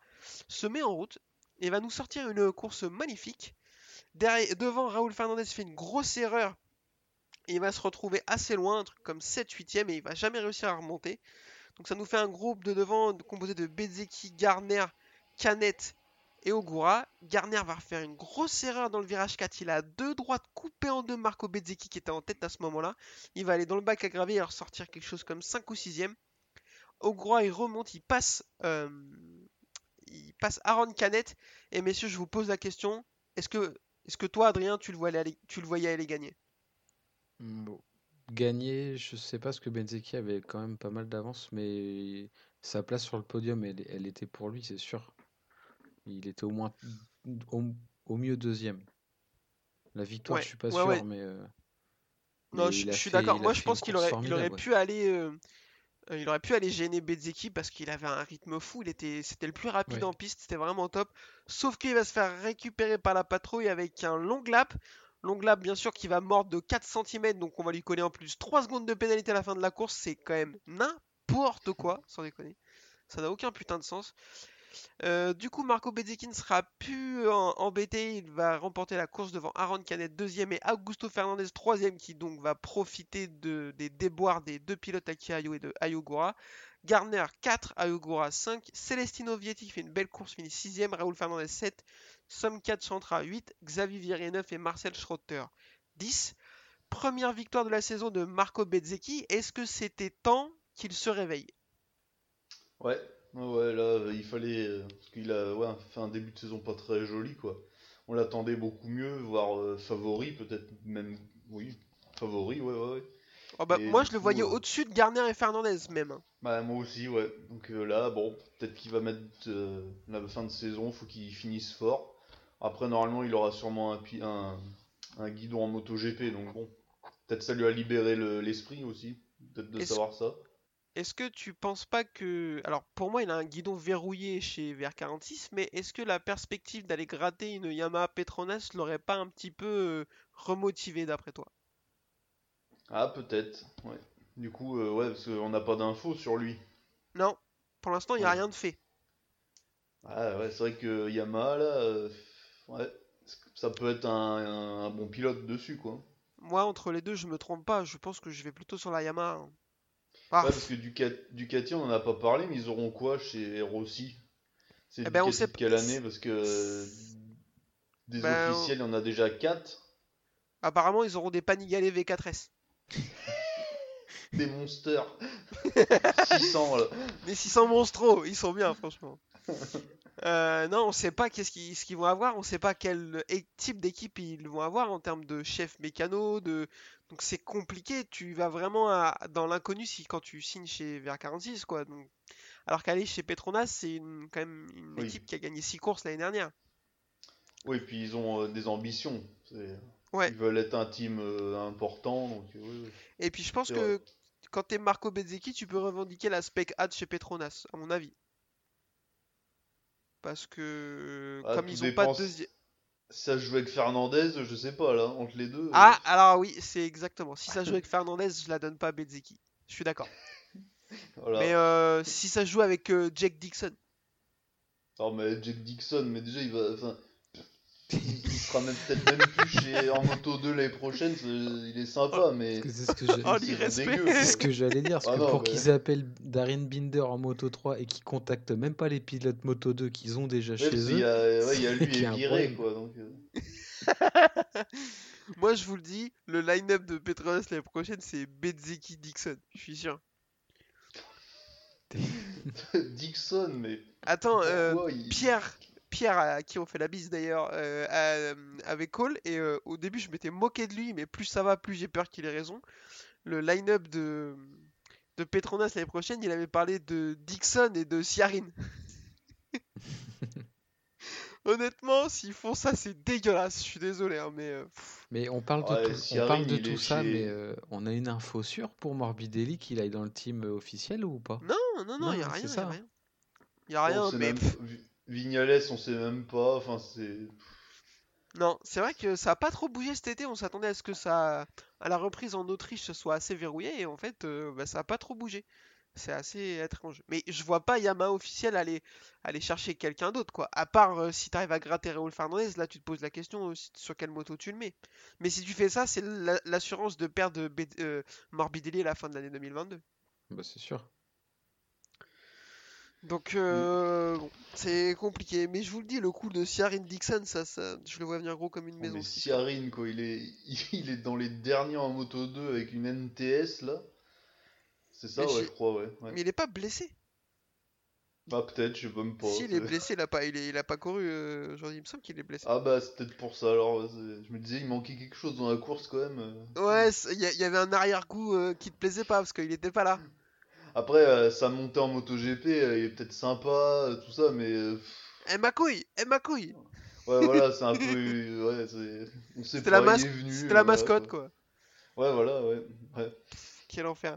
Speaker 2: se met en route et va nous sortir une course magnifique. Derrière, devant, Raoul Fernandez fait une grosse erreur. Et il va se retrouver assez loin, un truc comme 7-8ème, et il va jamais réussir à remonter. Donc ça nous fait un groupe de devant composé de Bezzecchi, Garner, Canet et Ogura. Garner va faire une grosse erreur dans le virage 4. Il a deux droites coupées en deux Marco Bezzecchi qui était en tête à ce moment-là. Il va aller dans le bac à gravier et ressortir quelque chose comme 5 ou 6ème. Ogura il remonte, il passe, euh, il passe Aaron Canet. Et messieurs, je vous pose la question. Est-ce que, est-ce que toi, Adrien, tu le, voyais aller, gagner?
Speaker 3: Bon. Gagner, je sais pas, parce que Benzeki avait quand même pas mal d'avance, mais sa place sur le podium, elle était pour lui, c'est sûr. Il était au moins au, au mieux deuxième. La victoire,
Speaker 2: Ouais,
Speaker 3: je suis pas
Speaker 2: ouais,
Speaker 3: sûr, mais, euh,
Speaker 2: Non,
Speaker 3: mais
Speaker 2: je, suis d'accord. Moi, je pense qu'il aurait, il aurait
Speaker 3: formidable,
Speaker 2: pu aller, euh, euh, il aurait pu aller gêner Bezzecchi parce qu'il avait un rythme fou. Il était, c'était le plus rapide en piste. C'était vraiment top. Sauf qu'il va se faire récupérer par la patrouille avec un long lap. Long lap, bien sûr, qui va mordre de 4 cm. Donc, on va lui coller en plus 3 secondes de pénalité à la fin de la course. C'est quand même n'importe quoi, sans déconner. Ça n'a aucun putain de sens. Euh, du coup, Marco Bezzecchi ne sera plus en- embêté. Il va remporter la course devant Aaron Canet, deuxième, et Augusto Fernandez, troisième, qui donc va profiter de- des déboires des deux pilotes Aki Ayo et de Ayogura. Garner 4, Ayogura 5. Celestino Vietti fait une belle course, finit 6ème. Raoul Fernandez 7. Somme 4 Chantra 8. Xavier Viré 9 et Marcel Schrotter 10. Première victoire de la saison de Marco Bezzecchi. Est-ce que c'était temps qu'il se réveille?
Speaker 4: Ouais, ouais, là, il fallait. euh, parce qu'il a ouais, fait un début de saison pas très joli, quoi. On l'attendait beaucoup mieux, voire euh, favori, peut-être même. Oui, favori, ouais, ouais, ouais.
Speaker 2: Oh bah,
Speaker 4: Et
Speaker 2: Moi,
Speaker 4: du
Speaker 2: je le
Speaker 4: coup,
Speaker 2: voyais
Speaker 4: euh,
Speaker 2: au-dessus de Garner et Fernandez même. hein.
Speaker 4: Bah, moi aussi, ouais. Donc euh, là, bon, peut-être qu'il va mettre euh, la fin de saison, faut qu'il finisse fort. Après, normalement, il aura sûrement un, pi- un, un guidon en MotoGP, donc bon. Peut-être ça lui a libéré le- l'esprit aussi, peut-être de
Speaker 2: Est-ce-
Speaker 4: savoir ça.
Speaker 2: Est-ce que tu penses pas que... Alors pour moi il a un guidon verrouillé chez VR46, mais est-ce que la perspective d'aller gratter une Yamaha Petronas l'aurait pas un petit peu euh, remotivé d'après toi?
Speaker 4: Ah, peut-être, ouais. Du coup, euh, ouais, parce qu'on n'a pas d'infos sur lui.
Speaker 2: Non, pour l'instant il n'y a
Speaker 4: Ouais.
Speaker 2: rien de fait.
Speaker 4: Ah ouais, c'est vrai que Yamaha, là, euh, ouais, ça peut être un, un- un bon pilote dessus, quoi.
Speaker 2: Moi entre les deux je me trompe pas, je pense que je vais plutôt sur la Yamaha. hein. Ah,
Speaker 4: Ouais, parce que Ducati, on en a pas parlé, mais ils auront quoi chez Rossi? C'est
Speaker 2: Eh ben, on sait
Speaker 4: de quelle année? Parce que euh, des
Speaker 2: Ben, on-
Speaker 4: officiels, il y en a déjà 4.
Speaker 2: apparemment ils auront des Panigale V4S.
Speaker 4: Des monsters. 600, là.
Speaker 2: Mais 600 monstros, ils sont bien franchement. Euh, non, on sait pas qu'est-ce qu'ils ce qu'ils vont avoir, on sait pas quel type d'équipe ils vont avoir en termes de chef mécano, de donc c'est compliqué. Tu vas vraiment à- dans l'inconnu si quand tu signes chez VR46 quoi. Donc, alors qu'aller chez Petronas, c'est une- quand même une
Speaker 4: Oui.
Speaker 2: équipe qui a gagné 6 courses l'année dernière.
Speaker 4: Oui, puis ils ont euh, des ambitions.
Speaker 2: Ouais.
Speaker 4: Ils veulent être un team euh, important, donc oui, oui.
Speaker 2: Et puis je pense que
Speaker 4: vrai.
Speaker 2: quand t'es Marco Bezzecchi, tu peux revendiquer la spec ad chez Petronas, à mon avis. Parce que
Speaker 4: Ah,
Speaker 2: comme ils ont pas de deuxième.
Speaker 4: Si ça se joue avec Fernandez, je sais pas, là, entre les deux. euh,
Speaker 2: Ah, alors oui, c'est exactement. Si ça joue avec Fernandez, je la donne pas à Bezzecchi. Je suis d'accord.
Speaker 4: voilà.
Speaker 2: Mais euh, si ça joue avec euh, Jake Dixon,
Speaker 4: Non, mais Jack Dixon, mais déjà, il va. Enfin, il sera même peut-être même plus chez, en moto 2 l'année prochaine. Il est sympa, mais.
Speaker 3: C'est ce que j'ai-
Speaker 2: Oh,
Speaker 3: ce que j'allais dire, parce
Speaker 4: Ah
Speaker 3: que
Speaker 4: non,
Speaker 3: pour
Speaker 4: mais-
Speaker 3: qu'ils appellent Darren Binder en Moto 3 et qu'ils contactent même pas les pilotes Moto 2 qu'ils ont déjà
Speaker 4: Ouais,
Speaker 3: chez eux,
Speaker 4: y a, ouais, il y a lui
Speaker 3: qu'il y
Speaker 4: et
Speaker 3: a problème.
Speaker 4: quoi. Donc, euh.
Speaker 2: moi je vous le dis, le line-up de Petronas l'année prochaine, c'est Bezzecchi Dixon. Je suis sûr.
Speaker 4: Dixon, mais.
Speaker 2: Attends, euh,
Speaker 4: pourquoi il-
Speaker 2: Pierre, Pierre à qui on fait la bise d'ailleurs, euh, a- avait call et euh, au début je m'étais moqué de lui, mais plus ça va, plus j'ai peur qu'il ait raison. Le line-up de, de Petronas l'année prochaine, il avait parlé de Dixon et de Ciarin. Honnêtement, s'ils font ça, c'est dégueulasse. Je suis désolé, hein, mais euh,
Speaker 3: Mais on parle de
Speaker 4: Ouais,
Speaker 3: tout,
Speaker 4: si
Speaker 3: on parle
Speaker 4: Harin,
Speaker 3: de
Speaker 4: il
Speaker 3: tout
Speaker 4: est
Speaker 3: ça,
Speaker 4: chez-
Speaker 3: mais euh, on a une info sûre pour Morbidelli qu'il aille dans le team euh, officiel ou pas?
Speaker 2: non, non, non,
Speaker 3: Non,
Speaker 2: y a rien, y
Speaker 3: ça,
Speaker 2: a rien. Y a rien, mais
Speaker 4: même- Vignales, on sait même pas. Enfin, c'est.
Speaker 2: non, c'est vrai que ça a pas trop bougé cet été. On s'attendait à ce que ça, à la reprise en Autriche, ce soit assez verrouillé, et en fait, euh, bah, ça a pas trop bougé. C'est assez étrange. Mais je vois pas Yamaha officiel aller, aller chercher quelqu'un d'autre, quoi. À part euh, si t'arrives à gratter Raoul Fernandez, là tu te poses la question euh, sur quelle moto tu le mets. Mais si tu fais ça, c'est la- l'assurance de perdre B- euh, Morbidelli à la fin de l'année 2022.
Speaker 3: Bah, c'est sûr.
Speaker 2: Donc, euh, bon, c'est compliqué. Mais je vous le dis, le coup de Ciarin Dixon, ça, ça, je le vois venir gros comme une maison.
Speaker 4: Mais
Speaker 2: cette
Speaker 4: Siarin, quoi, il est... il est dans les derniers en Moto 2 avec une NTS là. C'est ça,
Speaker 2: Mais
Speaker 4: ouais, je crois, ouais. ouais.
Speaker 2: Mais il est pas blessé.
Speaker 4: Bah, peut-être, je sais même pas.
Speaker 2: Si, il est blessé, il a pas, il est, il a pas couru euh, aujourd'hui. Il me semble qu'il est blessé.
Speaker 4: Ah, bah, c'est peut-être pour ça alors. Je me disais, il manquait quelque chose dans la course quand même. euh.
Speaker 2: Ouais, y, il y avait un arrière-goût euh, qui te plaisait pas parce qu'il était pas là.
Speaker 4: Après, euh, sa montée en MotoGP, euh, il est peut-être sympa, euh, tout ça, mais.
Speaker 2: Eh ma couille, eh ma couille.
Speaker 4: Ouais, voilà, c'est un peu. Ouais, c'est.
Speaker 2: C'était la, mas- c'était la mascotte quoi.
Speaker 4: Ouais, voilà, ouais. ouais.
Speaker 2: Quel enfer.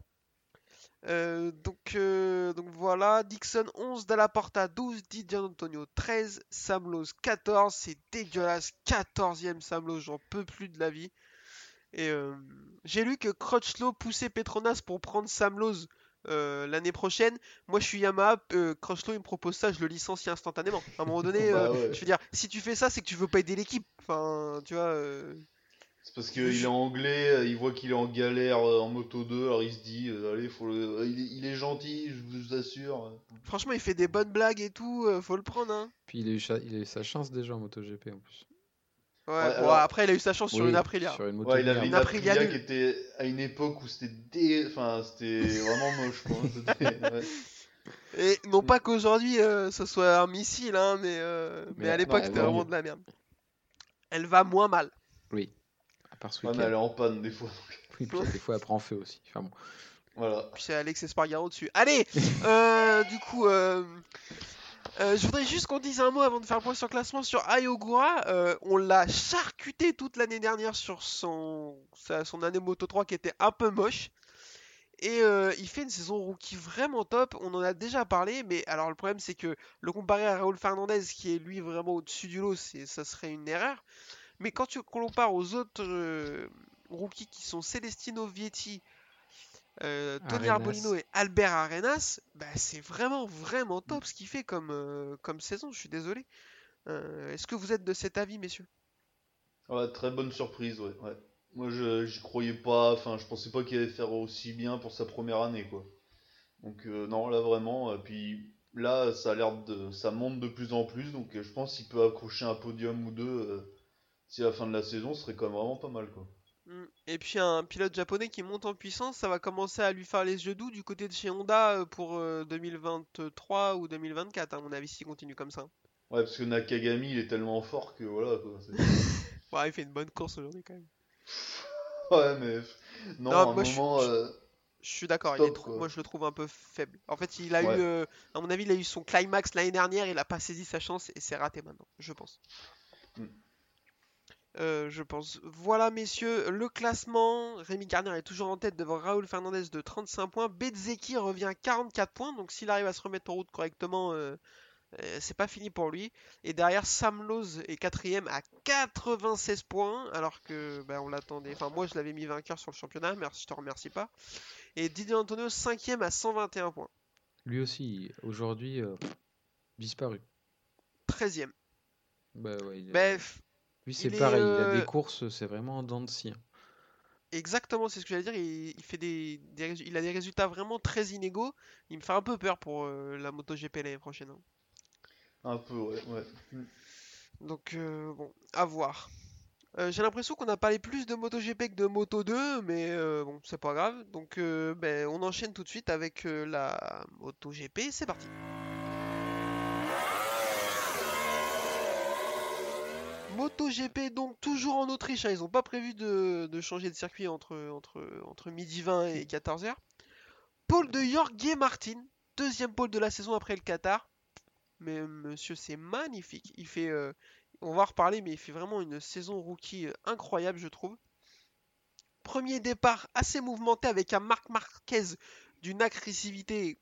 Speaker 2: Euh, donc, euh, donc voilà, Dixon 11, Dalla Porta 12, Di Antonio 13, Samlos 14, c'est dégueulasse, 14ème Samlos, j'en peux plus de la vie. Et euh, j'ai lu que Crutchlow poussait Petronas pour prendre Samlos euh, l'année prochaine. Moi je suis Yamaha, euh, Crutchlow il me propose ça, je le licencie instantanément. À un moment donné,
Speaker 4: Bah
Speaker 2: euh,
Speaker 4: ouais.
Speaker 2: je veux dire, si tu fais ça, c'est que tu veux pas aider l'équipe. Enfin, tu vois. euh,
Speaker 4: C'est parce qu'il est anglais, il voit qu'il est en galère en Moto 2, alors il se dit, allez, faut le... il, est, il est gentil, je vous assure.
Speaker 2: Franchement, il fait des bonnes blagues et tout, faut le prendre. Hein.
Speaker 3: Puis il a eu, cha- il a eu sa chance déjà en MotoGP en plus.
Speaker 2: Ouais,
Speaker 4: Ouais,
Speaker 2: bon,
Speaker 4: alors-
Speaker 2: après, il a eu sa chance sur une Aprilia.
Speaker 3: Sur une moto
Speaker 4: Ouais, il avait une
Speaker 2: Aprilia
Speaker 4: qui était à une époque où c'était dé... enfin, c'était vraiment moche, quoi.
Speaker 2: Et non pas qu'aujourd'hui euh, ce soit un missile, hein, mais, euh, mais,
Speaker 3: Mais
Speaker 2: à l'époque c'était vraiment
Speaker 3: mieux.
Speaker 2: de la merde. Elle va moins mal.
Speaker 3: Oui. À part ce
Speaker 4: Ouais, mais elle est en panne des fois. donc,
Speaker 3: Oui, puis des fois elle prend feu aussi. Enfin bon.
Speaker 4: Voilà.
Speaker 2: Puis c'est Alex Espargaro dessus. Allez euh, Du coup, euh, je voudrais juste qu'on dise un mot avant de faire le point sur le classement sur Ayogura. Euh, on l'a charcuté toute l'année dernière sur son, son année Moto 3 qui était un peu moche. Et euh, il fait une saison rookie vraiment top. On en a déjà parlé, mais alors le problème c'est que le comparer à Raúl Fernandez, qui est lui vraiment au-dessus du lot, ça serait une erreur. Mais quand tu compares aux autres rookies qui sont Celestino Vietti, euh, Tony
Speaker 3: Arenas.
Speaker 2: Arbolino et Albert Arenas, bah, c'est vraiment vraiment top ce qu'il fait comme, euh, comme saison. Je suis désolé. Euh, est-ce que vous êtes de cet avis, messieurs?
Speaker 4: Ouais, très bonne surprise, ouais. ouais. Moi, je j'y croyais pas, enfin, je pensais pas qu'il allait faire aussi bien pour sa première année, quoi. Donc, euh, non, là, vraiment, euh, puis là, ça a l'air de... ça monte de plus en plus, donc euh, je pense qu'il peut accrocher un podium ou deux euh, si à la fin de la saison, ce serait quand même vraiment pas mal, quoi.
Speaker 2: Mm. Et puis un pilote japonais qui monte en puissance, ça va commencer à lui faire les yeux doux du côté de chez Honda euh, pour euh, 2023 ou 2024, à mon avis, s'il continue comme ça.
Speaker 4: Ouais, parce que Nakagami, il est tellement fort que voilà, quoi.
Speaker 2: Ouais, il fait une bonne course aujourd'hui quand même.
Speaker 4: Ouais, mais... Non,
Speaker 2: Non,
Speaker 4: à un
Speaker 2: moi, je-
Speaker 4: moment...
Speaker 2: je-
Speaker 4: euh,
Speaker 2: Je suis d'accord, moi je le trouve un peu faible. En fait, il a
Speaker 4: Ouais.
Speaker 2: eu, euh, à mon avis, il a eu son climax l'année dernière, il a pas saisi sa chance et c'est raté maintenant, je pense.
Speaker 4: Mm.
Speaker 2: Euh, je pense. Voilà, messieurs, le classement. Rémi Garnier est toujours en tête devant Raúl Fernandez de 35 points. Bezeki revient à 44 points, donc s'il arrive à se remettre en route correctement, euh, euh, c'est pas fini pour lui. Et derrière, Sam Lowe est quatrième à 96 points, alors que ben, on l'attendait. Enfin, moi je l'avais mis vainqueur sur le championnat, merci, je te remercie pas. Et Didier Antonio, cinquième à 121 points.
Speaker 3: Lui aussi, aujourd'hui, disparu.
Speaker 2: 13ème.
Speaker 3: Bah ouais, il
Speaker 2: Ben,
Speaker 3: Lui, c'est
Speaker 2: il est,
Speaker 3: pareil, il a
Speaker 2: euh,
Speaker 3: des courses, c'est vraiment en dents de scie.
Speaker 2: exactement, c'est ce que j'allais dire. Il, il fait des, il a des résultats vraiment très inégaux. Il me fait un peu peur pour euh, la MotoGP l'année prochaine. hein.
Speaker 4: Un peu, ouais, ouais.
Speaker 2: Donc, euh, bon, à voir. Euh, J'ai l'impression qu'on a parlé plus de MotoGP que de Moto 2, mais euh, bon, c'est pas grave. Donc, euh, ben, on enchaîne tout de suite avec euh, la MotoGP. C'est parti. MotoGP donc toujours en Autriche, hein, ils n'ont pas prévu de, changer de circuit entre, entre, entre midi 20 et 14h. Pôle de Jorge Martin, deuxième pôle de la saison après le Qatar. Mais monsieur, c'est magnifique. Il fait, euh, on va en reparler, mais il fait vraiment une saison rookie euh, incroyable, je trouve. Premier départ assez mouvementé avec un Marc Marquez d'une agressivité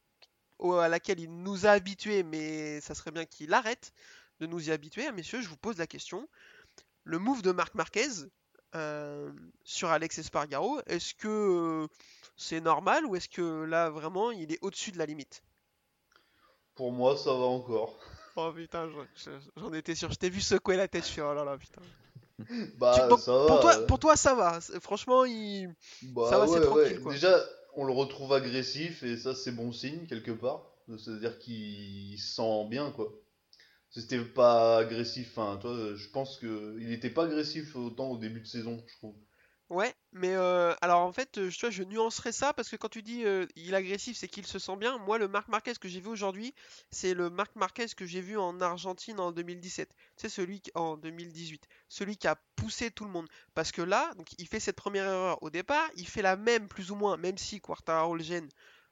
Speaker 2: à laquelle il nous a habitués, mais ça serait bien qu'il arrête de nous y habituer. Ah, Messieurs, je vous pose la question. Le move de Marc Marquez euh, sur Alex Espargaro, est-ce que euh, c'est normal ou est-ce que là vraiment il est au-dessus de la limite?
Speaker 4: Pour moi, ça va encore.
Speaker 2: Oh putain, je- je- j'en étais sûr. Je t'ai vu secouer la tête. Je suis oh là là putain.
Speaker 4: Bah,
Speaker 2: Tu- donc,
Speaker 4: ça va.
Speaker 2: pour toi, pour toi, ça va. C'est- Franchement, il.
Speaker 4: Bah
Speaker 2: Ça va, c'est
Speaker 4: ouais,
Speaker 2: tranquille,
Speaker 4: ouais.
Speaker 2: quoi.
Speaker 4: Déjà, on le retrouve agressif et ça, c'est bon signe quelque part. C'est-à-dire qu'il se sent bien, quoi. C'était pas agressif. Enfin, toi, je pense que il était pas agressif autant au début de saison, je trouve.
Speaker 2: Ouais, mais euh, alors en fait, euh, tu vois, je nuancerais ça parce que quand tu dis euh, il est agressif, c'est qu'il se sent bien. Moi, le Marc Marquez que j'ai vu aujourd'hui, c'est le Marc Marquez que j'ai vu en Argentine en 2017. C'est celui qui, en 2018, celui qui a poussé tout le monde. Parce que là, donc, il fait cette première erreur au départ, il fait la même plus ou moins, même si Quartararo le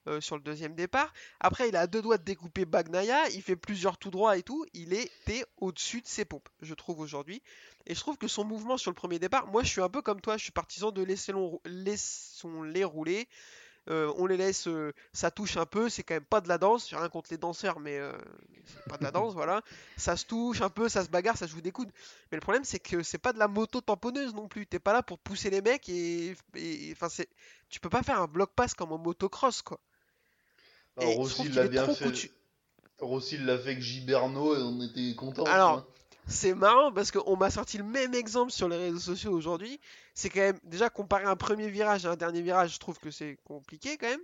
Speaker 2: euh, sur le deuxième départ. Après, il a deux doigts de découper Bagnaia, il fait plusieurs tout droits et tout. Il était au-dessus de ses pompes, je trouve aujourd'hui. Et je trouve que son mouvement sur le premier départ, moi je suis un peu comme toi, je suis partisan de laisser laissons-les rouler. Euh, on les laisse, euh, ça touche un peu, c'est quand même pas de la danse, j'ai rien contre les danseurs, mais euh, c'est pas de la danse, voilà. Ça se touche un peu, ça se bagarre, ça se joue des coudes. Mais le problème c'est que c'est pas de la moto tamponneuse non plus, t'es pas là pour pousser les mecs et, enfin c'est, tu peux pas faire un bloc pass comme en motocross quoi. Et
Speaker 4: Rossi l'a bien fait.
Speaker 2: coutu-
Speaker 4: Rossi il l'a fait avec Giberno et on était contents.
Speaker 2: Alors. C'est marrant parce qu'on m'a sorti le même exemple sur les réseaux sociaux aujourd'hui. C'est quand même déjà comparer un premier virage à un dernier virage, je trouve que c'est compliqué quand même.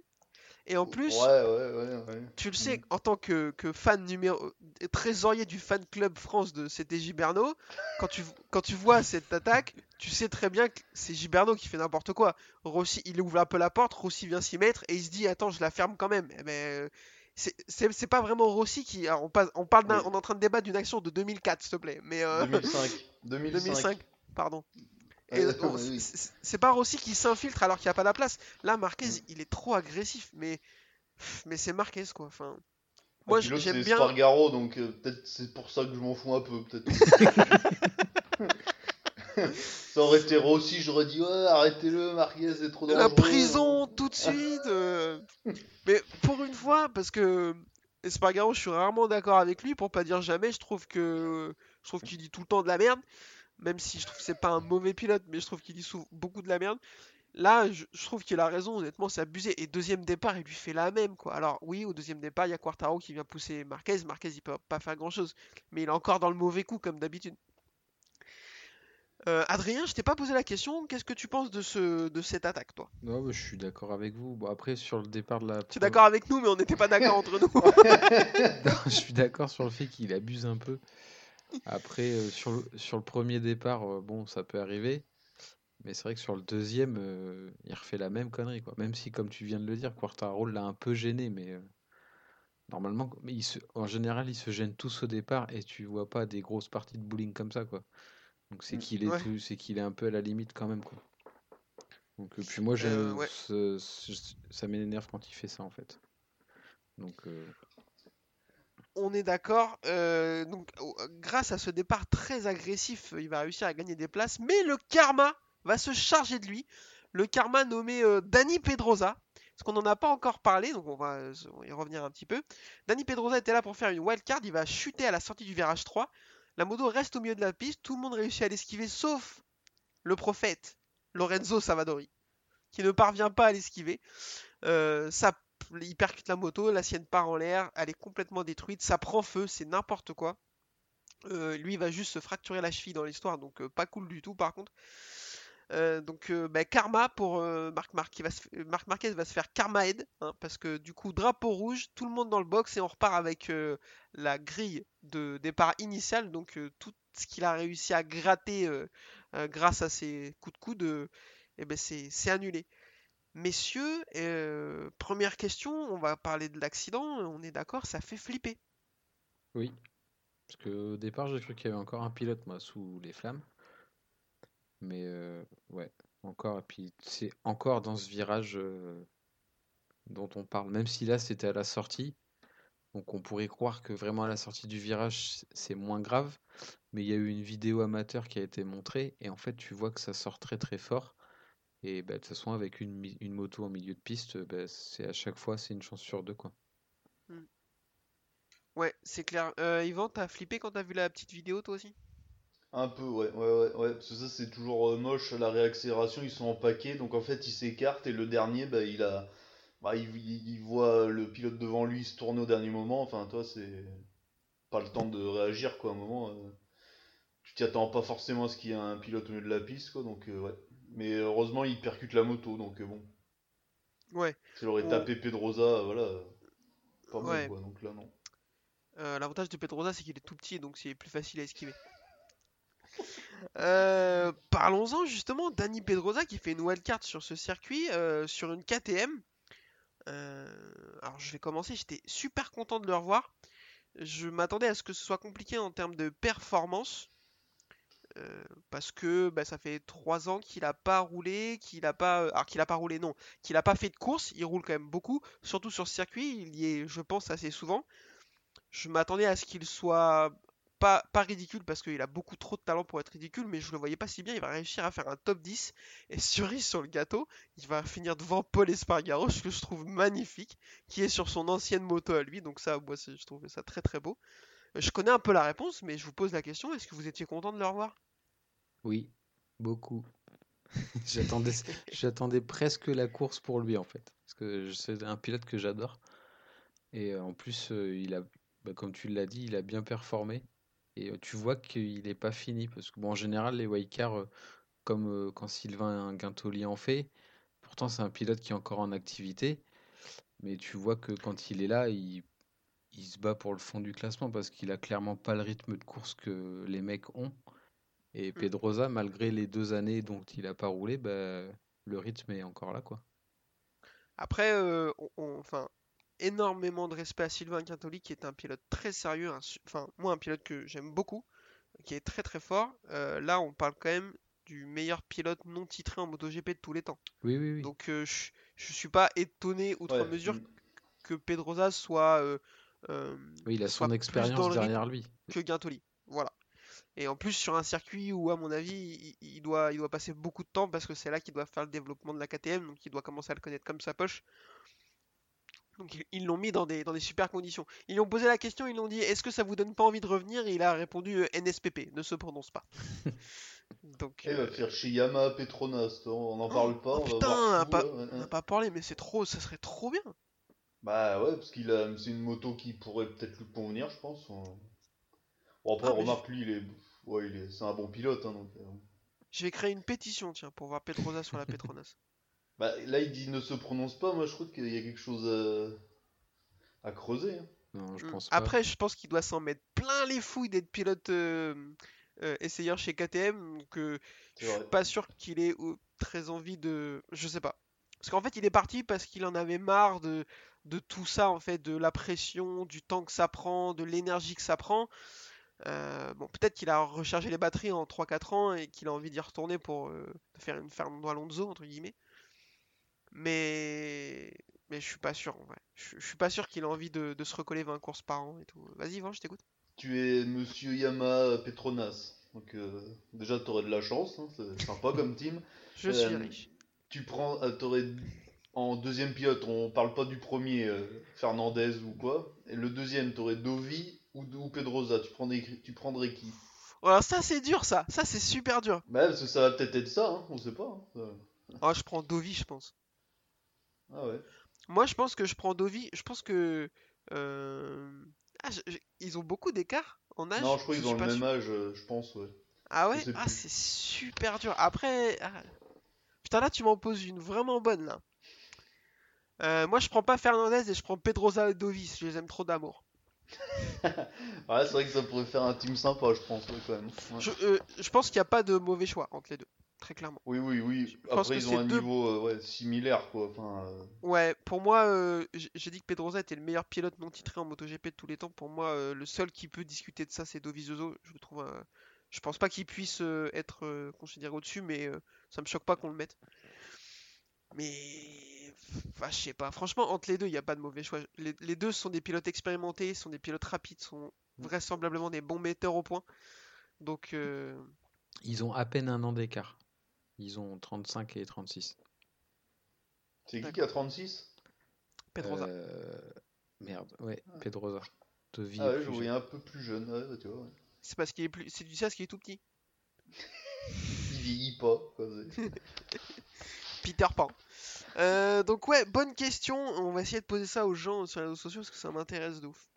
Speaker 2: Et en plus,
Speaker 4: Ouais, ouais, ouais, ouais.
Speaker 2: tu le sais,
Speaker 4: Mm.
Speaker 2: en tant que, que fan numéro trésorier du fan club France de CT Giberno, quand tu, quand tu vois cette attaque, tu sais très bien que c'est Giberno qui fait n'importe quoi. Rossi, il ouvre un peu la porte, Rossi vient s'y mettre et il se dit attends, je la ferme quand même. Eh ben, c'est- pas vraiment Rossi qui. alors, on, passe, on parle
Speaker 4: Oui.
Speaker 2: on est en train de débattre d'une action de 2004, s'il te plaît. Mais euh,
Speaker 4: 2005. 2005.
Speaker 2: 2005, pardon. Et,
Speaker 4: oui.
Speaker 2: c'est- pas Rossi qui s'infiltre alors qu'il n'y a pas la place. Là, Marquez,
Speaker 4: Mm.
Speaker 2: il est trop agressif, mais, mais c'est Marquez quoi. Enfin,
Speaker 4: Et
Speaker 2: moi
Speaker 4: l'autre,
Speaker 2: j'aime
Speaker 4: c'est
Speaker 2: bien.
Speaker 4: Spargaro, donc euh, peut-être c'est pour ça que je m'en fous un peu, peut-être. ça aurait été Rossi, j'aurais dit ouais, arrêtez-le, Marquez, c'est trop dangereux.
Speaker 2: La prison tout de suite. euh. Mais pour une fois, parce que Espargaro, je suis rarement d'accord avec lui, pour pas dire jamais. Je trouve que je trouve qu'il dit tout le temps de la merde, même si je trouve que c'est pas un mauvais pilote, mais je trouve qu'il dit sou- beaucoup de la merde. Là, je, je trouve qu'il a raison, honnêtement, c'est abusé. Et deuxième départ, il lui fait la même, quoi. Alors, oui, au deuxième départ, il y a Quartaro qui vient pousser Marquez. Marquez, il peut pas faire grand-chose. Mais il est encore dans le mauvais coup, comme d'habitude. Euh, Adrien, je t'ai pas posé la question. Qu'est-ce que tu penses de, ce, de cette attaque, toi?
Speaker 3: Non, bah, je suis d'accord avec vous. Bon, après, sur le départ de la.
Speaker 2: Tu es d'accord avec nous, mais on n'était pas d'accord entre nous.
Speaker 3: Non, je suis d'accord sur le fait qu'il abuse un peu. Après, euh, sur le, sur le premier départ, euh, bon, ça peut arriver. Mais c'est vrai que sur le deuxième, euh, il refait la même connerie, quoi. Même si, comme tu viens de le dire, Quartaro l'a un peu gêné, mais normalement, mais il se, en général, ils se gênent tous au départ et tu vois pas des grosses parties de bowling comme ça, quoi. Donc c'est
Speaker 4: Mm,
Speaker 3: qu'il est
Speaker 2: ouais.
Speaker 3: c'est qu'il est un peu à la limite quand même, quoi. Donc puis moi, je,
Speaker 2: ouais.
Speaker 3: ce- ce- ça m'énerve quand il fait ça, en fait. Donc euh,
Speaker 2: on est d'accord. euh, donc, euh, grâce à ce départ très agressif, il va réussir à gagner des places. Mais le karma va se charger de lui. Le karma nommé euh, Dani Pedrosa. Parce qu'on n'en a pas encore parlé, donc on va euh, y revenir un petit peu. Dani Pedrosa était là pour faire une wildcard. Il va chuter à la sortie du virage 3. La moto reste au milieu de la piste. Tout le monde réussit à l'esquiver, sauf le prophète Lorenzo Savadori, qui ne parvient pas à l'esquiver. Euh, il percute la moto, la sienne part en l'air, elle est complètement détruite, ça prend feu, c'est n'importe quoi. Euh, lui va juste se fracturer la cheville dans l'histoire, donc euh, pas cool du tout par contre. Euh, donc bah, karma pour Marc, Marquez va se faire karma head, hein, parce que du coup drapeau rouge, tout le monde dans le box et on repart avec la grille de départ initial, donc tout ce qu'il a réussi à gratter grâce à ses coups de coude, eh ben, c'est annulé. Messieurs, euh, première question, on va parler de l'accident, on est d'accord, ça fait flipper.
Speaker 3: Oui. Parce qu'au départ, j'ai cru qu'il y avait encore un pilote, moi, sous les flammes. Mais euh, ouais, encore. Et puis, c'est encore dans ce virage euh, dont on parle. Même si là, c'était à la sortie. Donc on pourrait croire que vraiment à la sortie du virage, c'est moins grave. Mais il y a eu une vidéo amateur qui a été montrée et en fait tu vois que ça sort très très fort. Et bah, de toute façon avec une, une moto en milieu de piste, bah, c'est à chaque fois c'est une chance sur deux quoi.
Speaker 2: Ouais, c'est clair. Euh, Yvan, t'as flippé quand t'as vu la petite vidéo toi aussi?
Speaker 4: Un peu, ouais, ouais, ouais, ouais, parce que ça c'est toujours euh, moche, la réaccélération, ils sont en paquet, donc en fait ils s'écartent et le dernier, bah il a, bah, il, il- il voit le pilote devant lui se tourner au dernier moment, enfin toi c'est pas le temps de réagir quoi, à un moment, euh, tu t'y attends pas forcément à ce qu'il y ait un pilote au milieu de la piste quoi, donc euh, ouais. Mais heureusement il percute la moto, donc euh, bon,
Speaker 2: Ouais.
Speaker 4: s'il aurait tapé Pedrosa, euh, voilà, euh, pas bon
Speaker 2: Ouais.
Speaker 4: quoi, donc là non.
Speaker 2: Euh, l'avantage de Pedrosa, c'est qu'il est tout petit, donc c'est plus facile à esquiver. Euh, parlons-en justement, Dani Pedrosa qui fait une wildcard sur ce circuit, euh, sur une KTM. Alors je vais commencer, j'étais super content de le revoir. Je m'attendais à ce que ce soit compliqué en termes de performance. Euh, parce que bah, ça fait 3 ans qu'il a pas roulé, qu'il a pas, alors qu'il a pas roulé non, qu'il a pas fait de course, il roule quand même beaucoup, surtout sur ce circuit, il y est je pense assez souvent. Je m'attendais à ce qu'il soit pas, pas ridicule parce qu'il a beaucoup trop de talent pour être ridicule, mais je le voyais pas si bien. Il va réussir à faire un top 10 et cerise sur le gâteau, il va finir devant Paul Espargaro, ce que je trouve magnifique, qui est sur son ancienne moto à lui. Donc, ça, moi, je trouve ça très très beau. Euh, Je connais un peu la réponse, mais je vous pose la question est-ce que vous étiez content de le revoir?
Speaker 3: Oui, beaucoup. J'attendais, j'attendais presque la course pour lui en fait, parce que c'est un pilote que j'adore. Et euh, en plus, euh, il a, bah, comme tu l'as dit, il a bien performé. Et euh, tu vois qu'il n'est pas fini, parce que bon, en général, les wildcards, comme quand Sylvain Guintoli en fait, pourtant c'est un pilote qui est encore en activité, mais tu vois que quand il est là, il, il se bat pour le fond du classement, parce qu'il a clairement pas le rythme de course que les mecs ont. Et Pedrosa, malgré les deux années dont il a pas roulé, bah, le rythme est encore là, quoi.
Speaker 2: Après, euh, on- on- enfin, énormément de respect à Sylvain Quintoli, qui est un pilote très sérieux, un enfin, moi, un pilote que j'aime beaucoup, qui est très très fort. Euh, là, on parle quand même du meilleur pilote non titré en MotoGP de tous les temps.
Speaker 3: Oui, oui, oui.
Speaker 2: Donc, euh, je, je suis pas étonné outre
Speaker 4: Ouais,
Speaker 2: mesure
Speaker 4: mm.
Speaker 2: que Pedrosa soit, euh, euh,
Speaker 3: Oui, il a son expérience derrière lui.
Speaker 2: que Guintoli. Voilà. Et en plus, sur un circuit où, à mon avis, il, il doit, il doit passer beaucoup de temps parce que c'est là qu'il doit faire le développement de la KTM, donc il doit commencer à le connaître comme sa poche. Donc ils- l'ont mis dans des, dans des super conditions. Ils lui ont posé la question, ils lui ont dit est-ce que ça vous donne pas envie de revenir? Et il a répondu euh, NSPP, ne se prononce pas. Donc,
Speaker 4: il va
Speaker 2: euh,
Speaker 4: faire chez Yamaha Petronas, on n'en parle pas,
Speaker 2: oh,
Speaker 4: on va
Speaker 2: putain,
Speaker 4: voir
Speaker 2: on pas- n'a pas parlé, mais c'est trop, ça serait trop bien.
Speaker 4: Bah ouais, parce qu'il a, c'est une moto qui pourrait peut-être lui convenir, je pense. on- Bon après,
Speaker 2: Ah,
Speaker 4: remarque lui, il est, ouais, il est, c'est un bon pilote, hein, donc. euh,
Speaker 2: Je vais créer une pétition, tiens, pour voir Pedrosa sur la Petronas.
Speaker 4: Bah là, il dit ne se prononce pas. Moi, je trouve qu'il y a quelque chose à, à creuser. hein.
Speaker 3: Non, je pense pas.
Speaker 2: Après, je pense qu'il doit s'en mettre plein les fouilles d'être pilote euh, euh, essayeur chez KTM. Donc, euh,
Speaker 4: C'est
Speaker 2: je suis
Speaker 4: vrai.
Speaker 2: pas sûr qu'il ait euh, très envie de. Je sais pas. Parce qu'en fait, il est parti parce qu'il en avait marre de, de tout ça, en fait, de la pression, du temps que ça prend, de l'énergie que ça prend. Euh, bon, peut-être qu'il a rechargé les batteries en 3-4 ans et qu'il a envie d'y retourner pour euh, faire une Fernando Alonso, entre guillemets. Mais. Mais je suis pas sûr, en vrai. Je, je suis pas sûr qu'il ait envie de, de se recoller 20 courses par an et tout. Vas-y, Van, je t'écoute.
Speaker 4: Tu es Monsieur Yamaha Petronas. Donc euh, déjà, t'aurais de la chance. hein, c'est sympa comme team.
Speaker 2: Je suis
Speaker 4: Euh,
Speaker 2: riche.
Speaker 4: Tu prends, euh, t'aurais en deuxième pilote. On parle pas du premier euh, Fernandez ou quoi. Et le deuxième, t'aurais Dovi ou, ou Pedrosa. Tu prendrais, tu prendrais qui?
Speaker 2: Alors, ça, c'est dur, ça. Ça, c'est super dur.
Speaker 4: Bah parce que ça va peut-être être ça. Hein, on sait pas. hein, ça.
Speaker 2: Ah, je prends Dovi, je pense.
Speaker 4: Ah ouais.
Speaker 2: Moi, je pense que je prends Dovi. Je pense que. euh, ah, je- je- ils ont beaucoup d'écart en âge.
Speaker 4: non, je crois qu'ils ont le même
Speaker 2: sûr.
Speaker 4: âge. euh, Je pense. Ouais.
Speaker 2: Ah ouais? Ah, c'est super dur. Après. ah. Putain, là, tu m'en poses une vraiment bonne, là. Euh, moi, je prends pas Fernandez et je prends Pedrosa et Dovi. Je les aime trop d'amour.
Speaker 4: Ouais, c'est vrai que ça pourrait faire un team sympa, je pense, ouais, quand même. Ouais.
Speaker 2: Je, euh, je pense qu'il n'y a pas de mauvais choix entre les deux. Très clairement.
Speaker 4: Oui, oui, oui.
Speaker 2: pense
Speaker 4: Après, ils ont un
Speaker 2: deux-
Speaker 4: niveau euh, ouais, similaire, quoi. Enfin, euh,
Speaker 2: Ouais, pour moi, euh, j'ai dit que Pedrosa était le meilleur pilote non titré en MotoGP de tous les temps. Pour moi, le seul qui peut discuter de ça, c'est Dovizioso. Je le trouve. je pense pas qu'il puisse être considéré au-dessus, mais ça me choque pas qu'on le mette. Mais Enfin, je sais pas. Franchement, entre les deux, il n'y a pas de mauvais choix. Les, les deux sont des pilotes expérimentés, sont des pilotes rapides, sont vraisemblablement des bons metteurs au point. Donc, euh,
Speaker 3: Ils ont à peine un an d'écart. Ils ont 35 et 36.
Speaker 4: C'est qui qui a 36
Speaker 2: Pedrosa.
Speaker 3: Euh, Merde, ouais, Pedrosa. De vie
Speaker 4: Ah ouais,
Speaker 3: plus
Speaker 4: je
Speaker 3: jeune.
Speaker 4: voyais un peu plus jeune, ouais, tu vois. ouais.
Speaker 2: C'est parce qu'il est plus. C'est du ça, parce qu'il est tout petit.
Speaker 4: Il vieillit pas. quoi,
Speaker 2: Peter Pan. Euh, donc ouais, bonne question. On va essayer de poser ça aux gens sur les réseaux sociaux parce que ça m'intéresse de ouf.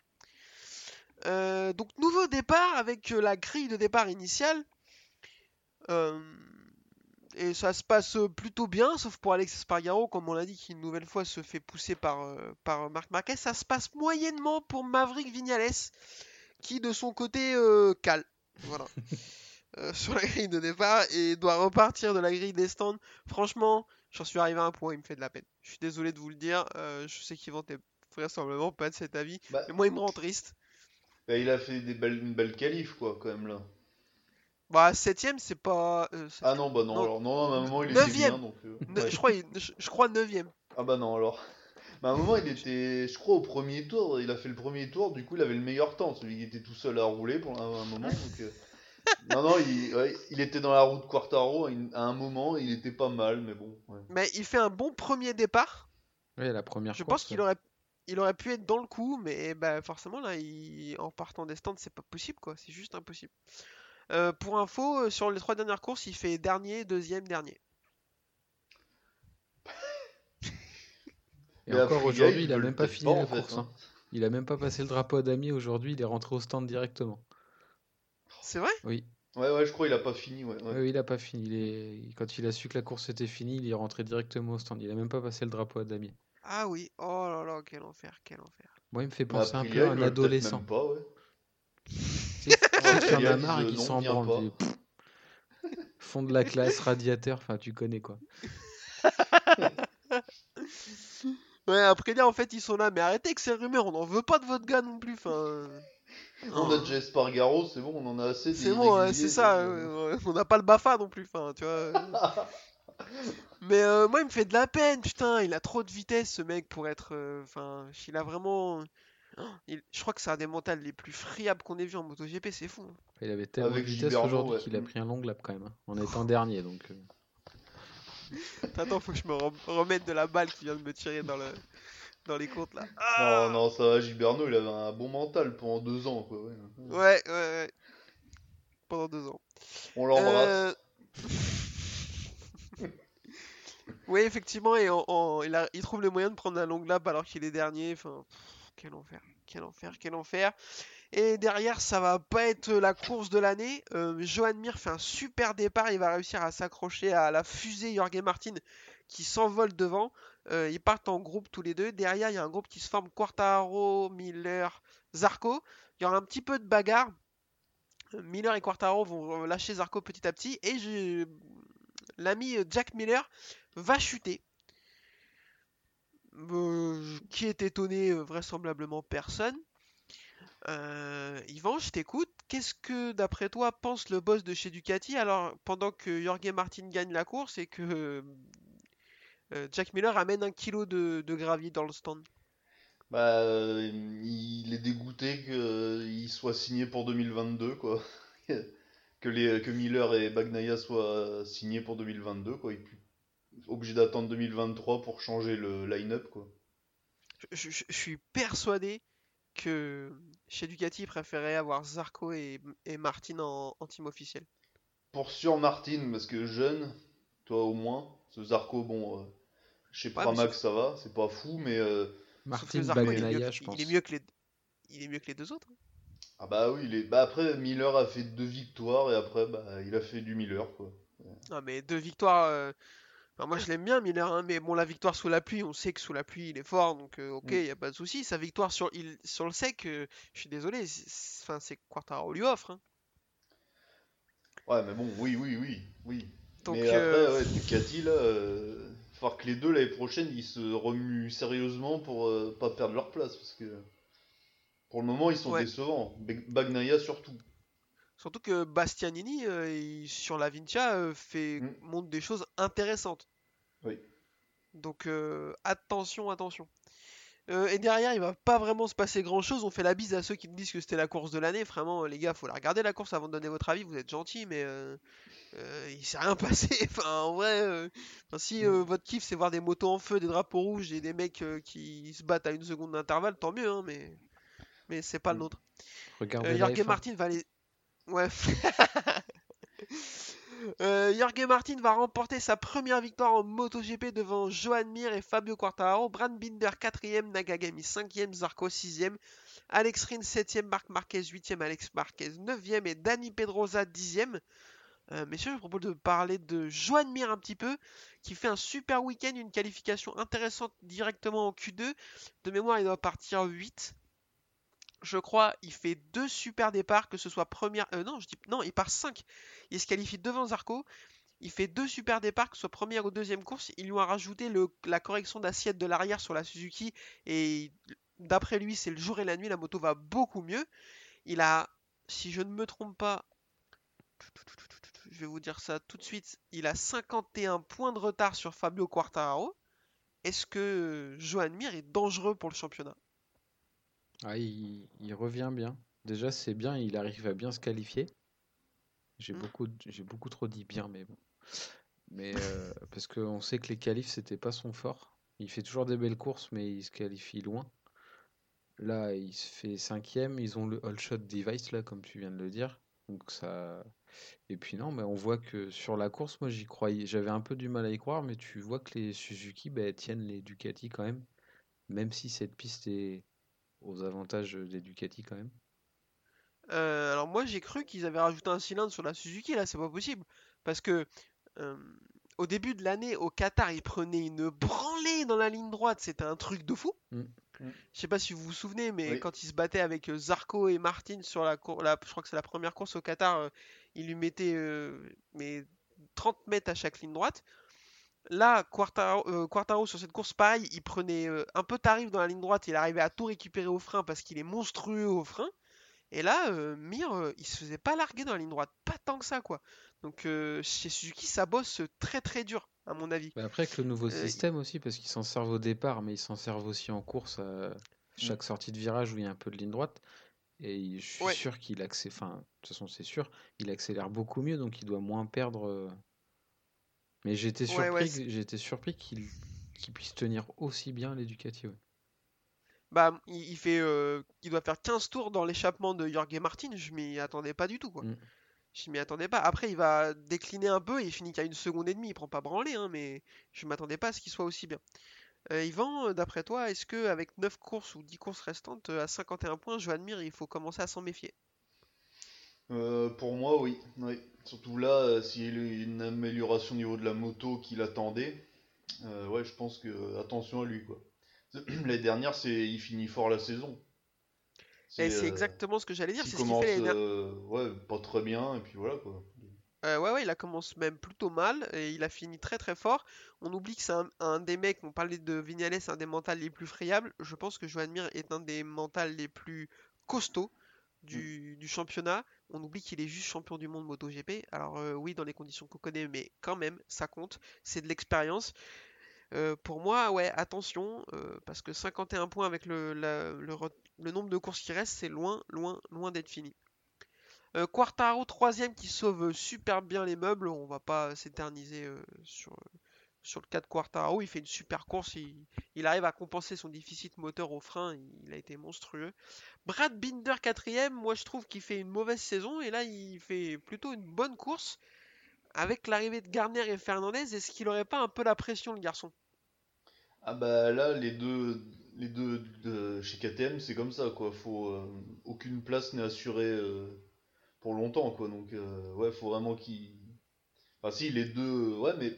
Speaker 2: Euh, donc nouveau départ avec euh, la grille de départ initiale. Et ça se passe plutôt bien, sauf pour Alex Espargaro, comme on l'a dit, qui une nouvelle fois se fait pousser par, par Marc Marquez. Ça se passe moyennement pour Maverick Vignales, qui de son côté cale. Voilà. Euh, sur la grille de départ et doit repartir de la grille des stands. Franchement, j'en suis arrivé à un point, il me fait de la peine. Je suis désolé de vous le dire, euh, je sais qu'Yvan t'es vraisemblablement pas de cet avis,
Speaker 4: Bah,
Speaker 2: mais moi il me rend triste.
Speaker 4: bah, il a fait des belles, une belle qualif, quoi, quand même, là.
Speaker 2: Bah, septième, c'est pas. euh,
Speaker 4: Ah non, bah non,
Speaker 2: Non.
Speaker 4: alors, non, à un moment, il était
Speaker 2: Neuvième.
Speaker 4: bien, donc... ouais.
Speaker 2: je, crois, je, je crois neuvième.
Speaker 4: Ah bah non, alors... Bah, à un moment, il était, je crois, au premier tour, il a fait le premier tour, du coup, il avait le meilleur temps, celui qui était tout seul à rouler pour un, un moment, donc... euh, Non, non, il, ouais, il était dans la route Quartaro, à une- à un moment, il était pas mal, mais bon, ouais.
Speaker 2: Mais il fait un bon premier départ.
Speaker 3: Ouais, la première
Speaker 2: Je
Speaker 3: course,
Speaker 2: pense qu'il aurait, il aurait pu être dans le coup, mais bah, forcément là, il- en partant des stands, c'est pas possible quoi, c'est juste impossible. Euh, pour info, euh, sur les trois dernières courses, il fait dernier, deuxième, dernier.
Speaker 3: Et encore aujourd'hui, il a même pas fini la course.
Speaker 4: hein.
Speaker 3: hein. Il a même pas passé le drapeau à damier aujourd'hui, il est rentré au stand directement.
Speaker 2: C'est vrai?
Speaker 3: Oui,
Speaker 4: Ouais, ouais, je crois qu'il a pas fini, ouais. ouais.
Speaker 3: oui, il a pas fini. Il est... Quand il a su que la course était finie, il est rentré directement au stand. Il a même pas passé le drapeau à damier.
Speaker 2: Ah oui, oh là là, quel enfer, quel enfer.
Speaker 3: Moi, il me fait penser un peu à un adolescent.
Speaker 4: même pas, ouais.
Speaker 3: Tu sais, qui en
Speaker 4: Aprilia,
Speaker 3: a marre et
Speaker 4: disent,
Speaker 3: qui s'en branle. Fond de la classe, radiateur, enfin, tu connais quoi.
Speaker 2: Ouais, après là, en fait, ils sont là, mais arrêtez avec ces rumeurs, on n'en veut pas de votre gars non plus, enfin...
Speaker 4: On a déjà Espargaro, c'est bon, on en a assez. des
Speaker 2: C'est bon, ouais, c'est ça,
Speaker 4: euh,
Speaker 2: euh, on n'a pas le BAFA non plus, enfin, tu vois. Mais euh, moi, il me fait de la peine, putain, il a trop de vitesse, ce mec, pour être... euh, Enfin, il a vraiment... Oh, il- Je crois que c'est un des mentales les plus friables qu'on ait vu en MotoGP, c'est fou. hein.
Speaker 3: Il avait tellement
Speaker 4: Avec
Speaker 3: de vitesse aujourd'hui
Speaker 4: ouais.
Speaker 3: qu'il a pris un long lap quand même, hein, en étant dernier. Donc, euh,
Speaker 2: Attends, faut que je me rem- remette de la balle qui vient de me tirer dans, le... dans les comptes, là.
Speaker 4: Non,
Speaker 2: Ah
Speaker 4: non, ça va, Gilberno, il avait un bon mental pendant deux ans, quoi. ouais.
Speaker 2: Ouais, ouais, ouais. Pendant deux ans.
Speaker 4: On l'embrasse.
Speaker 2: Euh, oui, effectivement, et il, a- il trouve le moyen de prendre un long lap alors qu'il est dernier. Enfin, pff, quel enfer, quel enfer, quel enfer. Et derrière, ça va pas être la course de l'année. Euh, Johan Mir fait un super départ. Il va réussir à s'accrocher à la fusée Jorge Martin qui s'envole devant. Euh, ils partent en groupe tous les deux. Derrière, il y a un groupe qui se forme Quartaro, Miller, Zarco. Il y aura un petit peu de bagarre. Miller et Quartaro vont lâcher Zarco petit à petit et l'ami Jack Miller va chuter. Euh, qui est étonné euh, Vraisemblablement personne. Euh, Yvan, je t'écoute. Qu'est-ce que, d'après toi, pense le boss de chez Ducati? Alors pendant que Jorge Martin gagne la course et que euh, Jack Miller amène un kilo de, de gravier dans le stand
Speaker 4: Bah, euh, il est dégoûté qu'il soit signé pour 2022, quoi. que, les, que Miller et Bagnaia soient signés pour 2022, quoi. Il est obligé d'attendre 2023 pour changer le line-up, quoi.
Speaker 2: je, je- je suis persuadé que chez Ducati, ils préféraient avoir Zarco et, et Martin en, en team officiel.
Speaker 4: Pour sûr, Martin, parce que jeune, toi au moins, ce Zarco, bon, euh, chez
Speaker 2: Ouais, mais
Speaker 4: Pramac ça va, c'est pas fou, mais. euh,
Speaker 3: Martin
Speaker 2: il est mieux,
Speaker 3: Bagnaia,
Speaker 2: que-
Speaker 3: je pense.
Speaker 2: il est mieux que les, il est mieux que les deux autres. hein.
Speaker 4: Ah bah oui, il est... bah après, Miller a fait deux victoires et après, bah, il a fait du Miller, quoi.
Speaker 2: Non, mais deux victoires. euh, enfin, moi, je l'aime bien, Miller, hein, mais bon, la victoire sous la pluie, on sait que sous la pluie, il est fort, donc euh, ok,
Speaker 4: Mm.
Speaker 2: il y a pas de souci. Sa victoire sur, il, sur le sec, euh, je suis désolé, c'est- c'est enfin, c'est Quartaro lui offre. hein.
Speaker 4: Ouais, mais bon, oui, oui, oui, oui.
Speaker 2: Donc,
Speaker 4: mais
Speaker 2: euh,
Speaker 4: après, ouais, Ducati, là, euh, falloir que les deux l'année prochaine, ils se remuent sérieusement pour euh, pas perdre leur place, parce que pour le moment, ils sont
Speaker 2: Ouais.
Speaker 4: décevants. Bag- Bagnaia surtout.
Speaker 2: Surtout que Bastianini, euh, il- sur la Vincia, euh, fait,
Speaker 4: Mm.
Speaker 2: montre des choses intéressantes.
Speaker 4: Oui.
Speaker 2: Donc euh, attention, attention. Euh, et derrière, il va pas vraiment se passer grand chose. On fait la bise à ceux qui me disent que c'était la course de l'année. Vraiment, les gars, faut la regarder la course avant de donner votre avis. Vous êtes gentils, mais euh, euh, il s'est rien passé. enfin, en vrai, euh, enfin, si euh, votre kiff c'est voir des motos en feu, des drapeaux rouges et des mecs euh, qui se battent à une seconde d'intervalle, tant mieux, hein, mais mais c'est pas le
Speaker 3: Mm.
Speaker 2: nôtre.
Speaker 3: Regardez
Speaker 2: Euh, Jorge
Speaker 3: F1.
Speaker 2: Martin va aller. Ouais. Euh, Jorge Martin va remporter sa première victoire en MotoGP devant Joan Mir et Fabio Quartararo. Brad Binder 4ème, Nagagami 5ème, Zarco 6ème, Alex Rins 7ème, Marc Marquez 8ème, Alex Marquez 9ème et Dani Pedrosa 10ème. Euh, messieurs, je vous propose de parler de Joan Mir un petit peu, qui fait un super week-end, une qualification intéressante directement en Q2. De mémoire, il doit partir 8 je crois, il fait deux super départs, que ce soit première. euh, non, je dis non, il part 5. Il se qualifie devant Zarco. Il fait deux super départs, que ce soit première ou deuxième course. Ils lui ont rajouté la correction d'assiette de l'arrière sur la Suzuki. Et d'après lui, c'est le jour et la nuit. La moto va beaucoup mieux. Il a, si je ne me trompe pas, je vais vous dire ça tout de suite. Il a 51 points de retard sur Fabio Quartararo. Est-ce que Johan Mir est dangereux pour le championnat?
Speaker 3: Ah, il, il revient bien. Déjà, c'est bien, il arrive à bien se qualifier. J'ai
Speaker 2: Mm.
Speaker 3: beaucoup, j'ai beaucoup trop dit bien, mais bon. Mais euh, parce qu'on sait que les qualifs, c'était pas son fort. Il fait toujours des belles courses, mais il se qualifie loin. Là, il se fait cinquième. Ils ont le all shot device là, comme tu viens de le dire. Donc ça. Et puis non, mais on voit que sur la course, moi j'y croyais. J'avais un peu du mal à y croire, mais tu vois que les Suzuki bah, tiennent les Ducati quand même, même si cette piste est aux avantages des Ducati quand même.
Speaker 2: Euh, alors moi j'ai cru qu'ils avaient rajouté un cylindre sur la Suzuki, là c'est pas possible. Parce que euh, au début de l'année au Qatar ils prenaient une branlée dans la ligne droite, c'était un truc de fou.
Speaker 3: Mm.
Speaker 4: Mm.
Speaker 2: Je sais pas si vous vous souvenez, mais
Speaker 4: Oui.
Speaker 2: quand ils se battaient avec euh, Zarco et Martin sur la course, je crois que c'est la première course au Qatar, euh, ils lui mettaient euh, mais 30 mètres à chaque ligne droite. Là, Quartaro, euh, Quartaro, sur cette course, pareil, il prenait euh, un peu tarif dans la ligne droite, il arrivait à tout récupérer au frein parce qu'il est monstrueux au frein. Et là, euh, Mir, il se faisait pas larguer dans la ligne droite, pas tant que ça, quoi. Donc chez Suzuki, ça bosse très très dur, à mon avis.
Speaker 3: Bah après, avec le nouveau système aussi, parce qu'ils s'en servent au départ, mais ils s'en servent aussi en course à chaque sortie de virage où il y a un peu de ligne droite. Et je suis
Speaker 2: Ouais.
Speaker 3: sûr qu'il accélère, enfin, de toute façon, c'est sûr, il accélère beaucoup mieux, donc il doit moins perdre. Mais j'étais
Speaker 2: Ouais, ouais,
Speaker 3: surpris, j'étais surpris qu'il puisse tenir aussi bien les Ducati. ouais.
Speaker 2: Bah, il, fait, euh, il doit faire 15 tours dans l'échappement de Jorge Martin, je m'y attendais pas du tout, quoi.
Speaker 3: Mm.
Speaker 2: Je m'y attendais pas. Après, il va décliner un peu et il finit qu'à une seconde et demie, il prend pas branler, hein, mais je m'attendais pas à ce qu'il soit aussi bien. Euh, Yvan, euh, d'après toi, est-ce que avec 9 courses ou 10 courses restantes, à 51 points, Joan Mir, il faut commencer à s'en méfier?
Speaker 4: Euh, pour moi, oui. oui. Surtout là, euh, s'il y a une amélioration au niveau de la moto qu'il attendait, euh, ouais, je pense que attention à lui, quoi. L'année dernière, c'est il finit fort la saison.
Speaker 2: C'est
Speaker 4: euh,
Speaker 2: exactement ce que j'allais dire,
Speaker 4: il
Speaker 2: c'est ce qu'il
Speaker 4: commence,
Speaker 2: fait
Speaker 4: ouais, pas très bien, et puis voilà, quoi.
Speaker 2: Euh, ouais, ouais, il a commencé même plutôt mal et il a fini très très fort. On oublie que c'est un, un des mecs, on parlait de Vignales, un des mentales les plus friables. Je pense que Joan Mir est un des mentales les plus costauds du, du championnat. On oublie qu'il est juste champion du monde MotoGP. Alors, euh, oui, dans les conditions qu'on connaît, mais quand même, ça compte. C'est de l'expérience. Euh, pour moi, ouais, attention, euh, parce que 51 points avec le, nombre de courses qui restent, c'est loin, loin, loin d'être fini. Quartaro, troisième, qui sauve super bien les meubles. On va pas s'éterniser sur, sur le cas de Quartaro. Il fait une super course. Il, arrive à compenser son déficit moteur au frein. Il a été monstrueux. Brad Binder, quatrième. Moi, je trouve qu'il fait une mauvaise saison. Et là, il fait plutôt une bonne course. Avec l'arrivée de Garner et Fernandez, est-ce qu'il aurait pas un peu la pression, le garçon?
Speaker 4: Ah bah là, les deux, les deux de chez KTM, c'est comme ça, quoi. Faut, euh, aucune place n'est assurée euh, pour longtemps, quoi. Donc, euh, ouais, faut vraiment qu'ils. Enfin, si, les deux, ouais, mais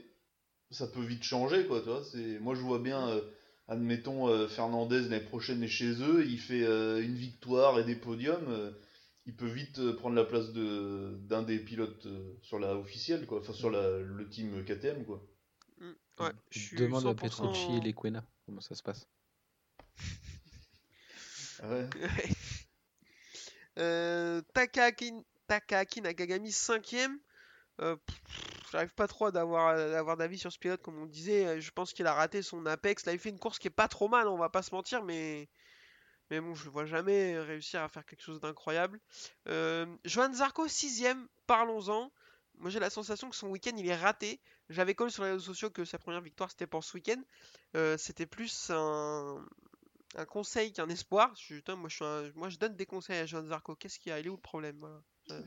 Speaker 4: ça peut vite changer, quoi, tu vois. C'est... Moi, je vois bien, euh, admettons, euh, Fernandez l'année prochaine est chez eux, il fait euh, une victoire et des podiums. euh, il peut vite euh, prendre la place de, d'un des pilotes euh, sur la officielle, quoi. Enfin, sur la, le team KTM, quoi.
Speaker 2: Ouais, je suis
Speaker 3: Demande à
Speaker 2: 100%.
Speaker 3: Petrucci et Lequena comment ça se passe.
Speaker 4: Ah Ouais.
Speaker 2: Euh, Takahaki, Takahaki Nakagami 5ème. J'arrive pas trop à d'avoir d'avis sur ce pilote comme on disait. Euh, Je pense qu'il a raté son apex. Là, il fait une course qui est pas trop mal, on va pas se mentir, mais mais bon, je le vois jamais réussir à faire quelque chose d'incroyable. Euh, Johan Zarco, sixième, parlons-en. Moi, j'ai la sensation que son week-end il est raté. J'avais collé sur les réseaux sociaux que sa première victoire c'était pour ce week-end. Euh, c'était plus un, conseil qu'un espoir. Je, moi, je suis un- moi, je donne des conseils à Johan Zarco. Qu'est-ce qu'il y a? Il est où le problème? Euh,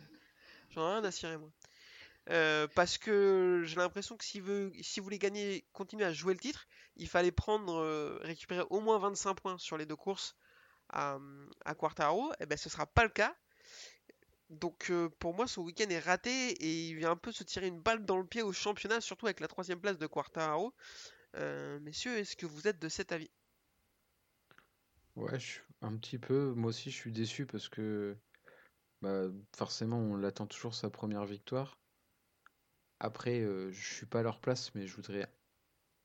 Speaker 2: J'en ai rien à cirer, moi. Euh, parce que j'ai l'impression que s'il veut, s'il voulait gagner, continuer à jouer le titre, il fallait prendre, euh, récupérer au moins 25 points sur les deux courses à, à Quartaro. Et ben, ce sera pas le cas. Donc euh, pour moi, son week-end est raté et il vient un peu se tirer une balle dans le pied au championnat, surtout avec la troisième place de Quartaro. Messieurs, est-ce que vous êtes de cet avis?
Speaker 3: Ouais, un petit peu. Moi aussi, je suis déçu parce que bah, forcément, on l'attend toujours sa première victoire. Après, euh, je suis pas à leur place, mais je voudrais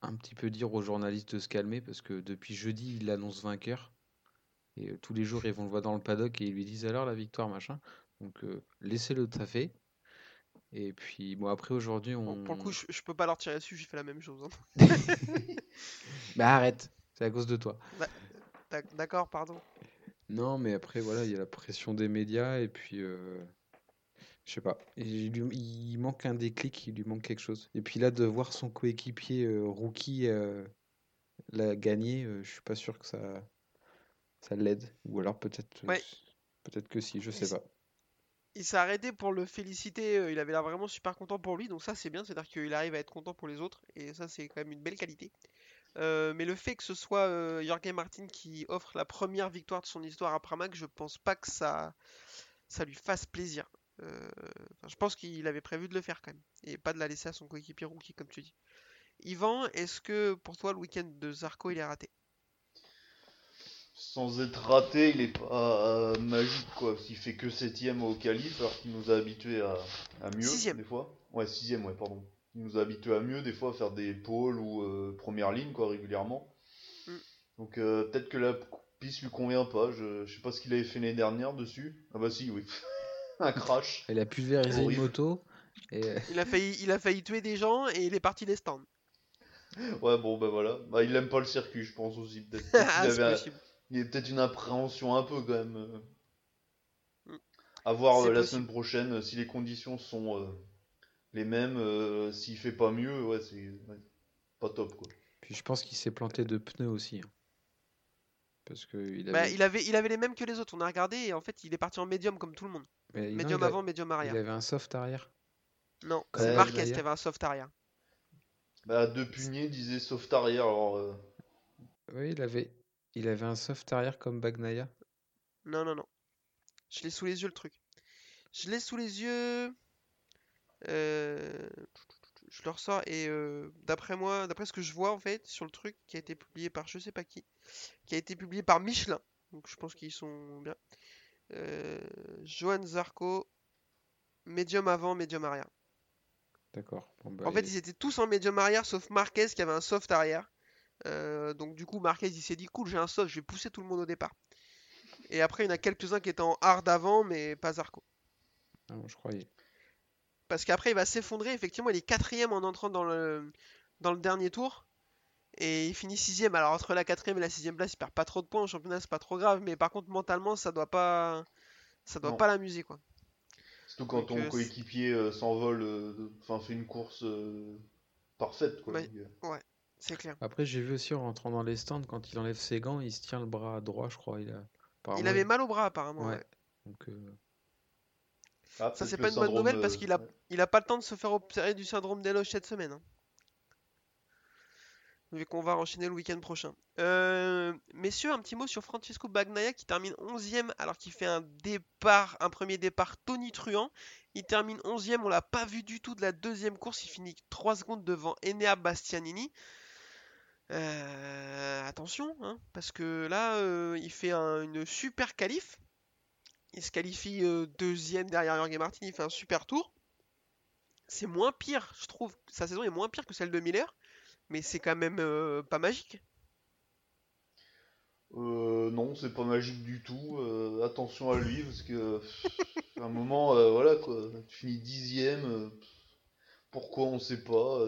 Speaker 3: un petit peu dire aux journalistes de se calmer parce que depuis jeudi, il annonce vainqueur. Et euh, tous les jours, ils vont le voir dans le paddock et ils lui disent alors la victoire, machin. Donc, euh, laissez-le taffer. Et puis, bon, après, aujourd'hui,
Speaker 2: Bon,
Speaker 3: on.
Speaker 2: pour le coup, je, je peux pas leur tirer dessus, j'ai fait la même chose. hein.
Speaker 3: Bah, arrête, c'est à cause de toi.
Speaker 2: D'ac- D'accord, pardon.
Speaker 3: Non, mais après, voilà, il y a la pression des médias et puis, euh, je sais pas, il, lui- il manque un déclic, il lui manque quelque chose. Et puis là, de voir son coéquipier euh, rookie euh, la gagner, euh, je suis pas sûr que ça, ça l'aide. Ou alors peut-être, euh,
Speaker 2: Ouais.
Speaker 3: peut-être que si, je sais pas.
Speaker 2: Il s'est arrêté pour le féliciter, il avait l'air vraiment super content pour lui, donc ça c'est bien, c'est-à-dire qu'il arrive à être content pour les autres, et ça c'est quand même une belle qualité. Euh, mais le fait que ce soit euh, Jorge Martin qui offre la première victoire de son histoire à Pramac, je pense pas que ça, ça lui fasse plaisir. Euh, enfin, je pense qu'il avait prévu de le faire quand même, et pas de la laisser à son coéquipier rookie comme tu dis. Yvan, est-ce que pour toi le week-end de Zarco il est raté?
Speaker 4: Sans être raté, il est pas euh, magique quoi. S'il fait que septième au qualif, alors qu'il nous a habitués à, à mieux
Speaker 2: Sixième.
Speaker 4: des fois. Ouais, sixième, ouais, pardon. Il nous a habitués à mieux des fois à faire des pôles ou euh, première ligne quoi régulièrement.
Speaker 2: Mm.
Speaker 4: Donc euh, peut-être que la piste lui convient pas. Je, je sais pas ce qu'il avait fait l'année dernière dessus. Ah bah si, oui. Un crash.
Speaker 3: Elle a pulvérisé une moto et euh,
Speaker 2: Il a failli, il a failli tuer des gens et il est parti des stands.
Speaker 4: Ouais, bon bah voilà. Bah il aime pas le circuit, je pense aussi. Peut-être
Speaker 2: Ah,
Speaker 4: qu'il
Speaker 2: c'est
Speaker 4: avait un-
Speaker 2: possible.
Speaker 4: Il y a peut-être une appréhension un peu quand même. euh.
Speaker 2: Mm.
Speaker 4: À voir euh, la
Speaker 2: possible.
Speaker 4: semaine prochaine euh, si les conditions sont euh, les mêmes. euh, S'il fait pas mieux, ouais, c'est ouais, pas top quoi.
Speaker 3: puis je pense qu'il s'est planté de pneus aussi. hein. Parce que il
Speaker 2: Bah, il avait, il avait les mêmes que les autres. On a regardé et en fait, il est parti en médium comme tout le monde.
Speaker 3: Mais non,
Speaker 2: Médium
Speaker 3: il a-
Speaker 2: avant, médium
Speaker 3: il
Speaker 2: arrière.
Speaker 3: avait un soft arrière.
Speaker 2: Non, c'est
Speaker 4: Ouais,
Speaker 2: Marquez qui avait un soft arrière.
Speaker 4: Bah, De Punier disait soft arrière, alors. euh,
Speaker 3: Oui, il avait, il avait un soft arrière comme Bagnaia.
Speaker 2: Non, non, non. Je l'ai sous les yeux le truc. Je l'ai sous les yeux. Euh, Je le ressors et euh, d'après moi, d'après ce que je vois en fait sur le truc qui a été publié par je sais pas qui, qui a été publié par Michelin. Donc je pense qu'ils sont bien. Euh, Johan Zarco, médium avant, médium arrière.
Speaker 3: D'accord. Bon, bah,
Speaker 2: En fait,
Speaker 3: il-
Speaker 2: ils étaient tous en médium arrière sauf Marquez qui avait un soft arrière. Euh, donc du coup, Marquez il s'est dit cool, j'ai un soft, je vais pousser tout le monde au départ. Et après, il y en a quelques-uns qui étaient en hard avant, mais pas Zarco.
Speaker 3: Ah, je croyais.
Speaker 2: Parce qu'après, il va s'effondrer. Effectivement, il est quatrième en entrant dans le, dans le dernier tour. Et il finit sixième. Alors entre la quatrième et la sixième place, il perd pas trop de points. Au championnat, c'est pas trop grave. Mais par contre, mentalement, ça doit pas, ça doit
Speaker 4: Non.
Speaker 2: pas l'amuser, quoi.
Speaker 4: Surtout quand
Speaker 2: Donc,
Speaker 4: ton
Speaker 2: euh,
Speaker 4: coéquipier euh, s'envole, euh, enfin fait une course euh, parfaite quoi.
Speaker 2: Ouais. C'est clair.
Speaker 3: Après, j'ai vu aussi en rentrant dans les stands, quand il enlève ses gants, il se tient le bras droit, je crois. Il a...
Speaker 2: Il avait mal au bras, apparemment.
Speaker 3: Ouais.
Speaker 2: ouais.
Speaker 3: Donc, euh,
Speaker 4: ah,
Speaker 2: Ça, c'est pas une bonne nouvelle parce qu'il a,
Speaker 4: ouais.
Speaker 2: il a pas le temps de se faire observer du syndrome d'éloge cette semaine. hein. Vu qu'on va enchaîner le week-end prochain. Euh, messieurs, un petit mot sur Francesco Bagnaia qui termine 11ème alors qu'il fait un départ, un premier départ tonitruant. Il termine 11ème, on l'a pas vu du tout de la deuxième course. Il finit 3 secondes devant Enea Bastianini. Euh, attention, hein, parce que là, euh, il fait un- une super qualif. Il se qualifie deuxième derrière Jorge Martin, il fait un super tour. C'est moins pire, je trouve. Sa saison est moins pire que celle de Miller, mais c'est quand même euh, pas magique.
Speaker 4: Euh, non, c'est pas magique du tout. euh, attention à lui parce que à un moment, euh, voilà quoi, tu finis dixième. Pourquoi on sait pas.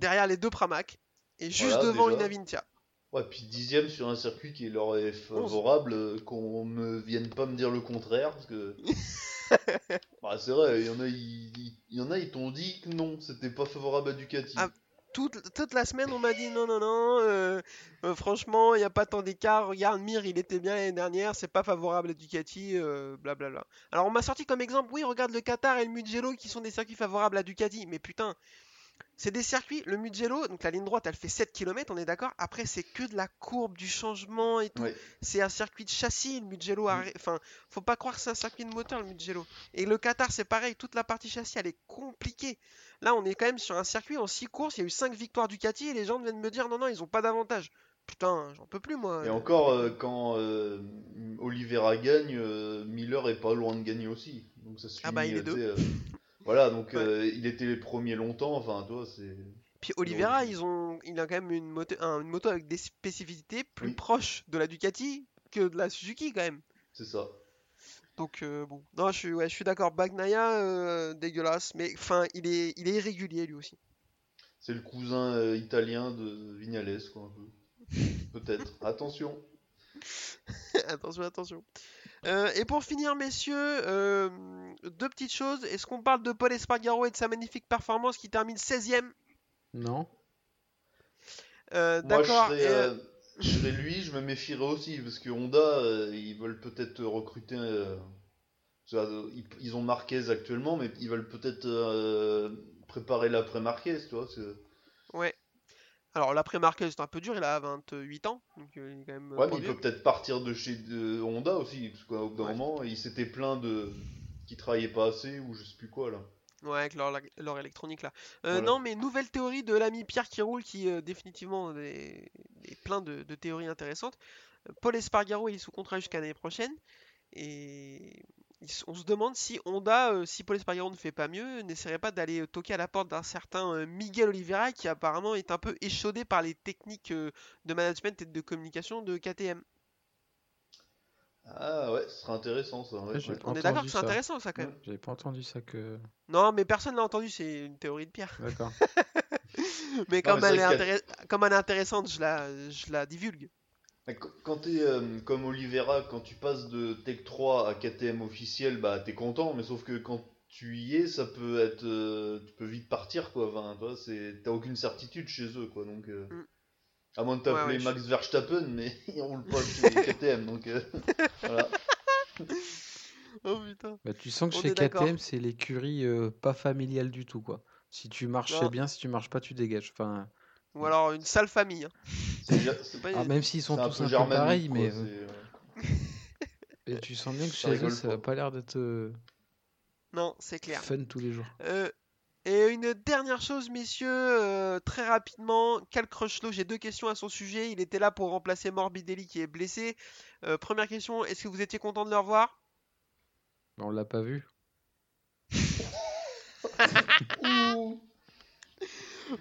Speaker 2: derrière les deux Pramac et juste
Speaker 4: Voilà,
Speaker 2: devant
Speaker 4: déjà.
Speaker 2: une Avintia.
Speaker 4: Ouais, puis dixième sur un circuit qui leur est favorable, qu'on ne vienne pas me dire le contraire, parce que. Bah, c'est vrai, il y en a, ils, ils- il y en a, ils t'ont dit que non, c'était pas favorable à Ducati.
Speaker 2: Ah, Toute, la semaine, on m'a dit non, non, non, euh, euh, franchement, il n'y a pas tant d'écart. Regarde, Mir, il était bien l'année dernière, c'est pas favorable à Ducati, euh, blablabla. Alors, on m'a sorti comme exemple, oui, regarde le Qatar et le Mugello qui sont des circuits favorables à Ducati, mais putain, c'est des circuits, le Mugello, donc la ligne droite, elle fait 7 km, on est d'accord. Après, c'est que de la courbe, du changement et tout.
Speaker 4: Ouais.
Speaker 2: C'est un circuit de châssis, le Mugello.
Speaker 4: Mm.
Speaker 2: Enfin, faut pas croire que c'est un circuit de moteur, le Mugello. Et le Qatar, c'est pareil, toute la partie châssis, elle est compliquée. Là, on est quand même sur un circuit en 6 courses, il y a eu 5 victoires Ducati et les gens viennent me dire non, non, ils ont pas d'avantage. Putain, j'en peux plus, moi.
Speaker 4: Et encore, euh, quand euh, Oliveira gagne, euh, Miller est pas loin de gagner aussi. Donc ça se
Speaker 2: Ah bah, il est deux.
Speaker 4: voilà, donc
Speaker 2: Ouais.
Speaker 4: euh, il était les premiers longtemps, enfin, toi, c'est.
Speaker 2: Puis Oliveira, ils ont, il a quand même une moto, un- une moto avec des spécificités plus
Speaker 4: Oui.
Speaker 2: proches de la Ducati que de la Suzuki quand même.
Speaker 4: C'est ça.
Speaker 2: Donc euh, bon, non, je suis, ouais, je suis d'accord. Bagnaia, euh, dégueulasse, mais enfin, il est, il est irrégulier lui aussi.
Speaker 4: C'est le cousin euh, italien de Vignales, quoi, un peu. Peut-être. Attention.
Speaker 2: attention, attention. Euh, et pour finir, messieurs, euh, deux petites choses. Est-ce qu'on parle de Paul Espargaro et de sa magnifique performance qui termine 16ème
Speaker 3: Non
Speaker 2: Euh,
Speaker 4: Moi, je
Speaker 2: D'accord. euh,
Speaker 4: je serais lui, je me méfierais aussi, parce que Honda, euh, ils veulent peut-être recruter. ils, ont Marquez actuellement, mais ils veulent peut-être euh, préparer l'après Marquez, tu vois.
Speaker 2: Ouais. Alors l'après Marquez c'est un peu dur, il a 28 ans, donc euh, il est quand même euh,
Speaker 4: Ouais, mais il peut peut-être partir de chez de Honda aussi, parce qu'au bout d'un
Speaker 2: Ouais.
Speaker 4: moment, il s'était plaint de qu'il travaillait pas assez ou je sais plus quoi là.
Speaker 2: Ouais, avec leur, leur électronique là. Euh,
Speaker 4: Voilà.
Speaker 2: Non, mais nouvelle théorie de l'ami Pierre qui roule, qui euh, définitivement est, est plein de, de théories intéressantes. Paul Espargaro il est sous contrat jusqu'à l'année prochaine, et on se demande si Honda, euh, si Paul Espargaro ne fait pas mieux, n'essaierait pas d'aller euh, toquer à la porte d'un certain euh, Miguel Oliveira, qui apparemment est un peu échaudé par les techniques euh, de management et de communication de KTM.
Speaker 4: Ah ouais, ce serait intéressant ça. ouais,
Speaker 3: Ouais.
Speaker 2: On est d'accord que c'est intéressant ça quand même.
Speaker 3: J'avais pas entendu ça que.
Speaker 2: Non, mais personne l'a entendu, c'est une théorie de Pierre.
Speaker 3: D'accord.
Speaker 2: Mais
Speaker 4: Non,
Speaker 2: comme,
Speaker 4: mais
Speaker 2: elle, est
Speaker 4: vrai qu'il y
Speaker 2: intéress- comme elle est intéressante, je la, je la divulgue.
Speaker 4: Quand t'es euh, comme Oliveira, quand tu passes de Tech 3 à KTM officiel, bah t'es content, mais sauf que quand tu y es, ça peut être, euh, tu peux vite partir quoi. Enfin, toi, c'est, t'as aucune certitude chez eux quoi, donc. euh,
Speaker 2: Mm.
Speaker 4: À moins de t'appeler
Speaker 2: Ouais, ouais, je-
Speaker 4: Max Verstappen, mais il roule pas chez KTM, donc euh, voilà.
Speaker 2: Oh putain.
Speaker 3: Bah, tu sens que
Speaker 2: On
Speaker 3: chez. KTM, c'est l'écurie euh, pas familiale du tout, quoi. Si tu marches, c'est bien. Si tu marches pas, tu dégages. Enfin,
Speaker 2: Ou alors une sale famille. hein.
Speaker 4: C'est,
Speaker 2: pas-
Speaker 3: ah, même s'ils sont
Speaker 4: c'est un
Speaker 3: tous
Speaker 4: peu
Speaker 3: un peu
Speaker 4: germanique,
Speaker 3: pareils,
Speaker 4: quoi,
Speaker 3: mais
Speaker 4: c'est,
Speaker 3: euh, tu sens bien que
Speaker 4: Ça
Speaker 3: chez eux,
Speaker 4: rigole
Speaker 3: ça
Speaker 4: pas.
Speaker 3: a pas l'air d'être euh,
Speaker 2: Non, c'est clair.
Speaker 3: fun tous les jours.
Speaker 2: Euh, et une dernière chose, messieurs, euh, très rapidement, Cal Crutchlow, j'ai deux questions à son sujet. Il était là pour remplacer Morbidelli qui est blessé. Euh, première question, est-ce que vous étiez content de le revoir?
Speaker 3: On l'a pas vu.
Speaker 4: Ouh.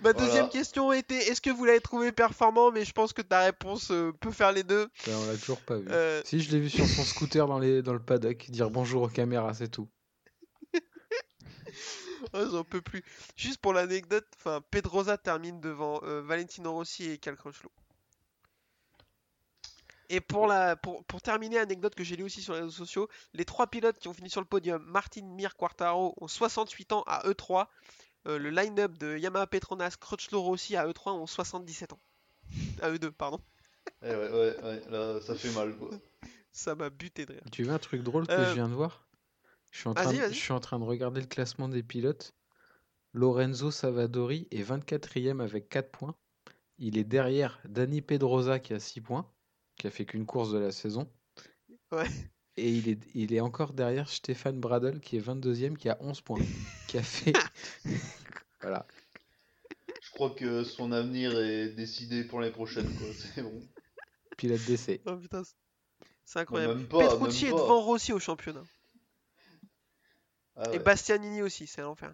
Speaker 2: Ma deuxième question était, est-ce que vous l'avez trouvé performant? Mais je pense que ta réponse euh, peut faire les deux.
Speaker 3: Ben, on l'a toujours pas vu.
Speaker 2: Euh,
Speaker 3: Si je l'ai vu sur son scooter dans, les, dans le paddock, dire bonjour aux caméras, c'est tout.
Speaker 2: Oh, j'en peux plus. Juste pour l'anecdote, Pedrosa termine devant euh, Valentino Rossi et Cal Crutchlow. Et pour, la, pour, pour terminer, anecdote que j'ai lu aussi sur les réseaux sociaux, les trois pilotes qui ont fini sur le podium, Martin, Mir, Quartaro, ont 68 ans à E3. Euh, le line-up de Yamaha Petronas, Crutchlow, Rossi à E3 ont 77 ans. À E2, pardon.
Speaker 4: Eh ouais, ouais, ouais, là, ça fait mal quoi.
Speaker 2: Ça m'a buté de rire.
Speaker 3: Tu veux un truc drôle que
Speaker 2: Euh,
Speaker 3: je viens de voir? Je suis, en train
Speaker 2: vas-y,
Speaker 3: de,
Speaker 2: vas-y.
Speaker 3: je suis en train de regarder le classement des pilotes. Lorenzo Savadori est 24e avec 4 points. Il est derrière Dani Pedrosa qui a 6 points, qui a fait qu'une course de la saison.
Speaker 2: Ouais.
Speaker 3: Et il est, il est encore derrière Stéphane Bradel qui est 22e, qui a 11 points. qui a fait. voilà.
Speaker 4: Je crois que son avenir est décidé pour l'année prochaine quoi. C'est bon.
Speaker 3: Pilote d'essai.
Speaker 2: Oh putain, c'est- incroyable.
Speaker 4: même pas,
Speaker 2: Petrucci
Speaker 4: même
Speaker 2: est devant Rossi au championnat.
Speaker 4: Ah
Speaker 2: Et. Bastianini aussi, c'est l'enfer.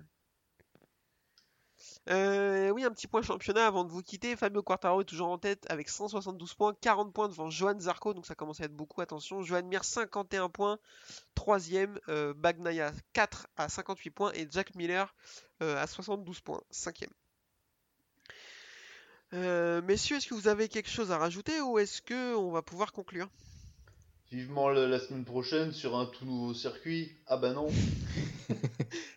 Speaker 2: Euh, oui, un petit point championnat avant de vous quitter. Fabio Quartaro est toujours en tête avec 172 points, 40 points devant Johan Zarco, donc ça commence à être beaucoup. Attention, Johan Mir 51 points, 3ème, euh, Bagnaia 4 à 58 points et Jack Miller euh, à 72 points, 5ème. Euh, messieurs, est-ce que vous avez quelque chose à rajouter ou est-ce que on va pouvoir conclure?
Speaker 4: Vivement la, la semaine prochaine sur un tout nouveau circuit. Ah bah non.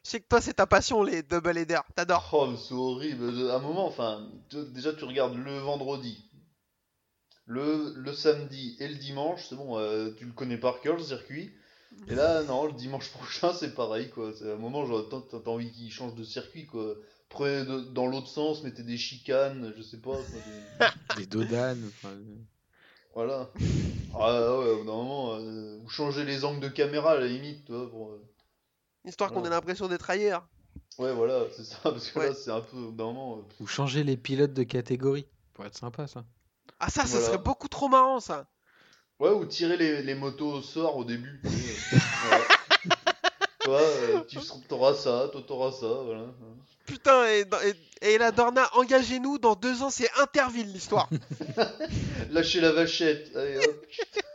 Speaker 2: Je sais que toi c'est ta passion les double headers, t'adores.
Speaker 4: Oh, mais c'est horrible. À un moment, enfin, déjà tu regardes le vendredi, le, le samedi et le dimanche, c'est bon, euh, tu le connais par cœur le circuit. Et là, non, le dimanche prochain, c'est pareil, quoi. C'est à un moment, genre, t'as t'as envie qu'il change de circuit, quoi. Prenez de- dans l'autre sens, mettez des chicanes, je sais pas. quoi, des-
Speaker 3: Des dodanes. enfin,
Speaker 4: Voilà. Ah ouais, au bout d'un moment, euh, ou changer les angles de caméra à la limite, tu vois, pour, euh,
Speaker 2: Histoire qu'on ait l'impression d'être ailleurs.
Speaker 4: Ouais, voilà, c'est ça, parce que
Speaker 2: Ouais.
Speaker 4: là, c'est un peu, moment. euh,
Speaker 3: Ou changer les pilotes de catégorie. Pour être sympa, ça.
Speaker 2: Ah ça, ça
Speaker 4: Voilà.
Speaker 2: serait beaucoup trop marrant ça.
Speaker 4: Ouais, ou tirer les, les motos au sort au début. euh. Toi, euh, tu seras- t'auras ça, toi t'auras ça, voilà.
Speaker 2: Putain, et, dans- et, et la Dorna, engagez-nous, dans deux ans c'est Interville l'histoire.
Speaker 4: Lâchez la vachette, allez hop.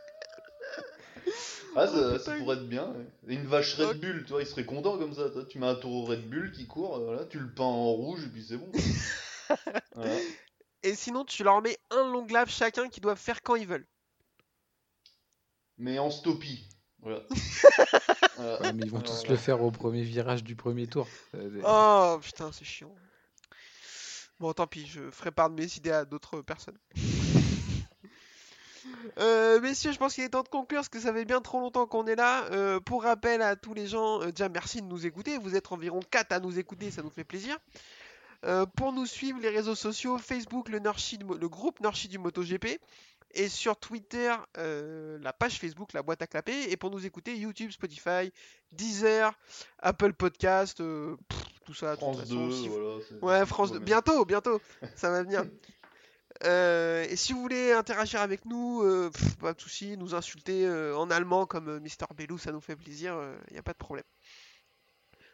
Speaker 4: Ah, ça, ça
Speaker 2: putain.
Speaker 4: pourrait être bien. ouais. Une vache Red. Bull, tu vois, il serait content comme ça. toi. Tu mets un taureau Red Bull qui court, euh, voilà, tu le peins en rouge et puis c'est bon. Voilà.
Speaker 2: Et sinon, tu leur mets un long lave chacun qui doivent faire quand ils veulent.
Speaker 4: Mais en stoppie. Voilà. Voilà.
Speaker 3: Ouais, mais ils vont tous
Speaker 4: Voilà.
Speaker 3: le faire au premier virage du premier tour. Euh,
Speaker 2: Oh putain, c'est chiant. Bon, tant pis, je ferai part de mes idées à d'autres personnes. Euh, messieurs, je pense qu'il est temps de conclure parce que ça fait bien trop longtemps qu'on est là. Euh, pour rappel à tous les gens, euh, déjà merci de nous écouter. Vous êtes environ 4 à nous écouter, ça nous fait plaisir. Pour nous suivre, les réseaux sociaux, Facebook, le, le groupe Nurshi du MotoGP. Et sur Twitter, la page Facebook, la boîte à clapper. Et pour nous écouter, YouTube, Spotify, Deezer, Apple Podcast, pff, tout ça.
Speaker 4: France
Speaker 2: façon,
Speaker 4: 2,
Speaker 2: si vous-
Speaker 4: voilà.
Speaker 2: Ouais, France 2.
Speaker 4: Ouais, mais-
Speaker 2: Bientôt, bientôt. Ça va venir. Euh, et si vous voulez interagir avec nous, euh, pff, pas de soucis, nous insulter euh, en allemand comme Mister Bellou, ça nous fait plaisir, il n'y a pas de problème.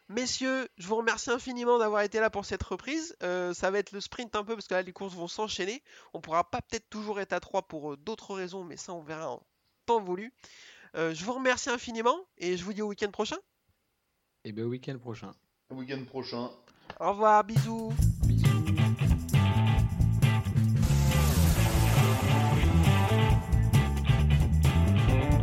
Speaker 2: Messieurs, je vous remercie infiniment d'avoir été là pour cette reprise. Euh, ça va être le sprint un peu parce que là les courses vont s'enchaîner. On pourra pas peut-être toujours être à 3 pour euh, d'autres raisons, mais ça on verra en temps voulu. Euh, je vous remercie infiniment et je vous dis au week-end prochain.
Speaker 3: Et bien, week-end prochain.
Speaker 4: Le week-end prochain.
Speaker 2: Au revoir,
Speaker 3: bisous.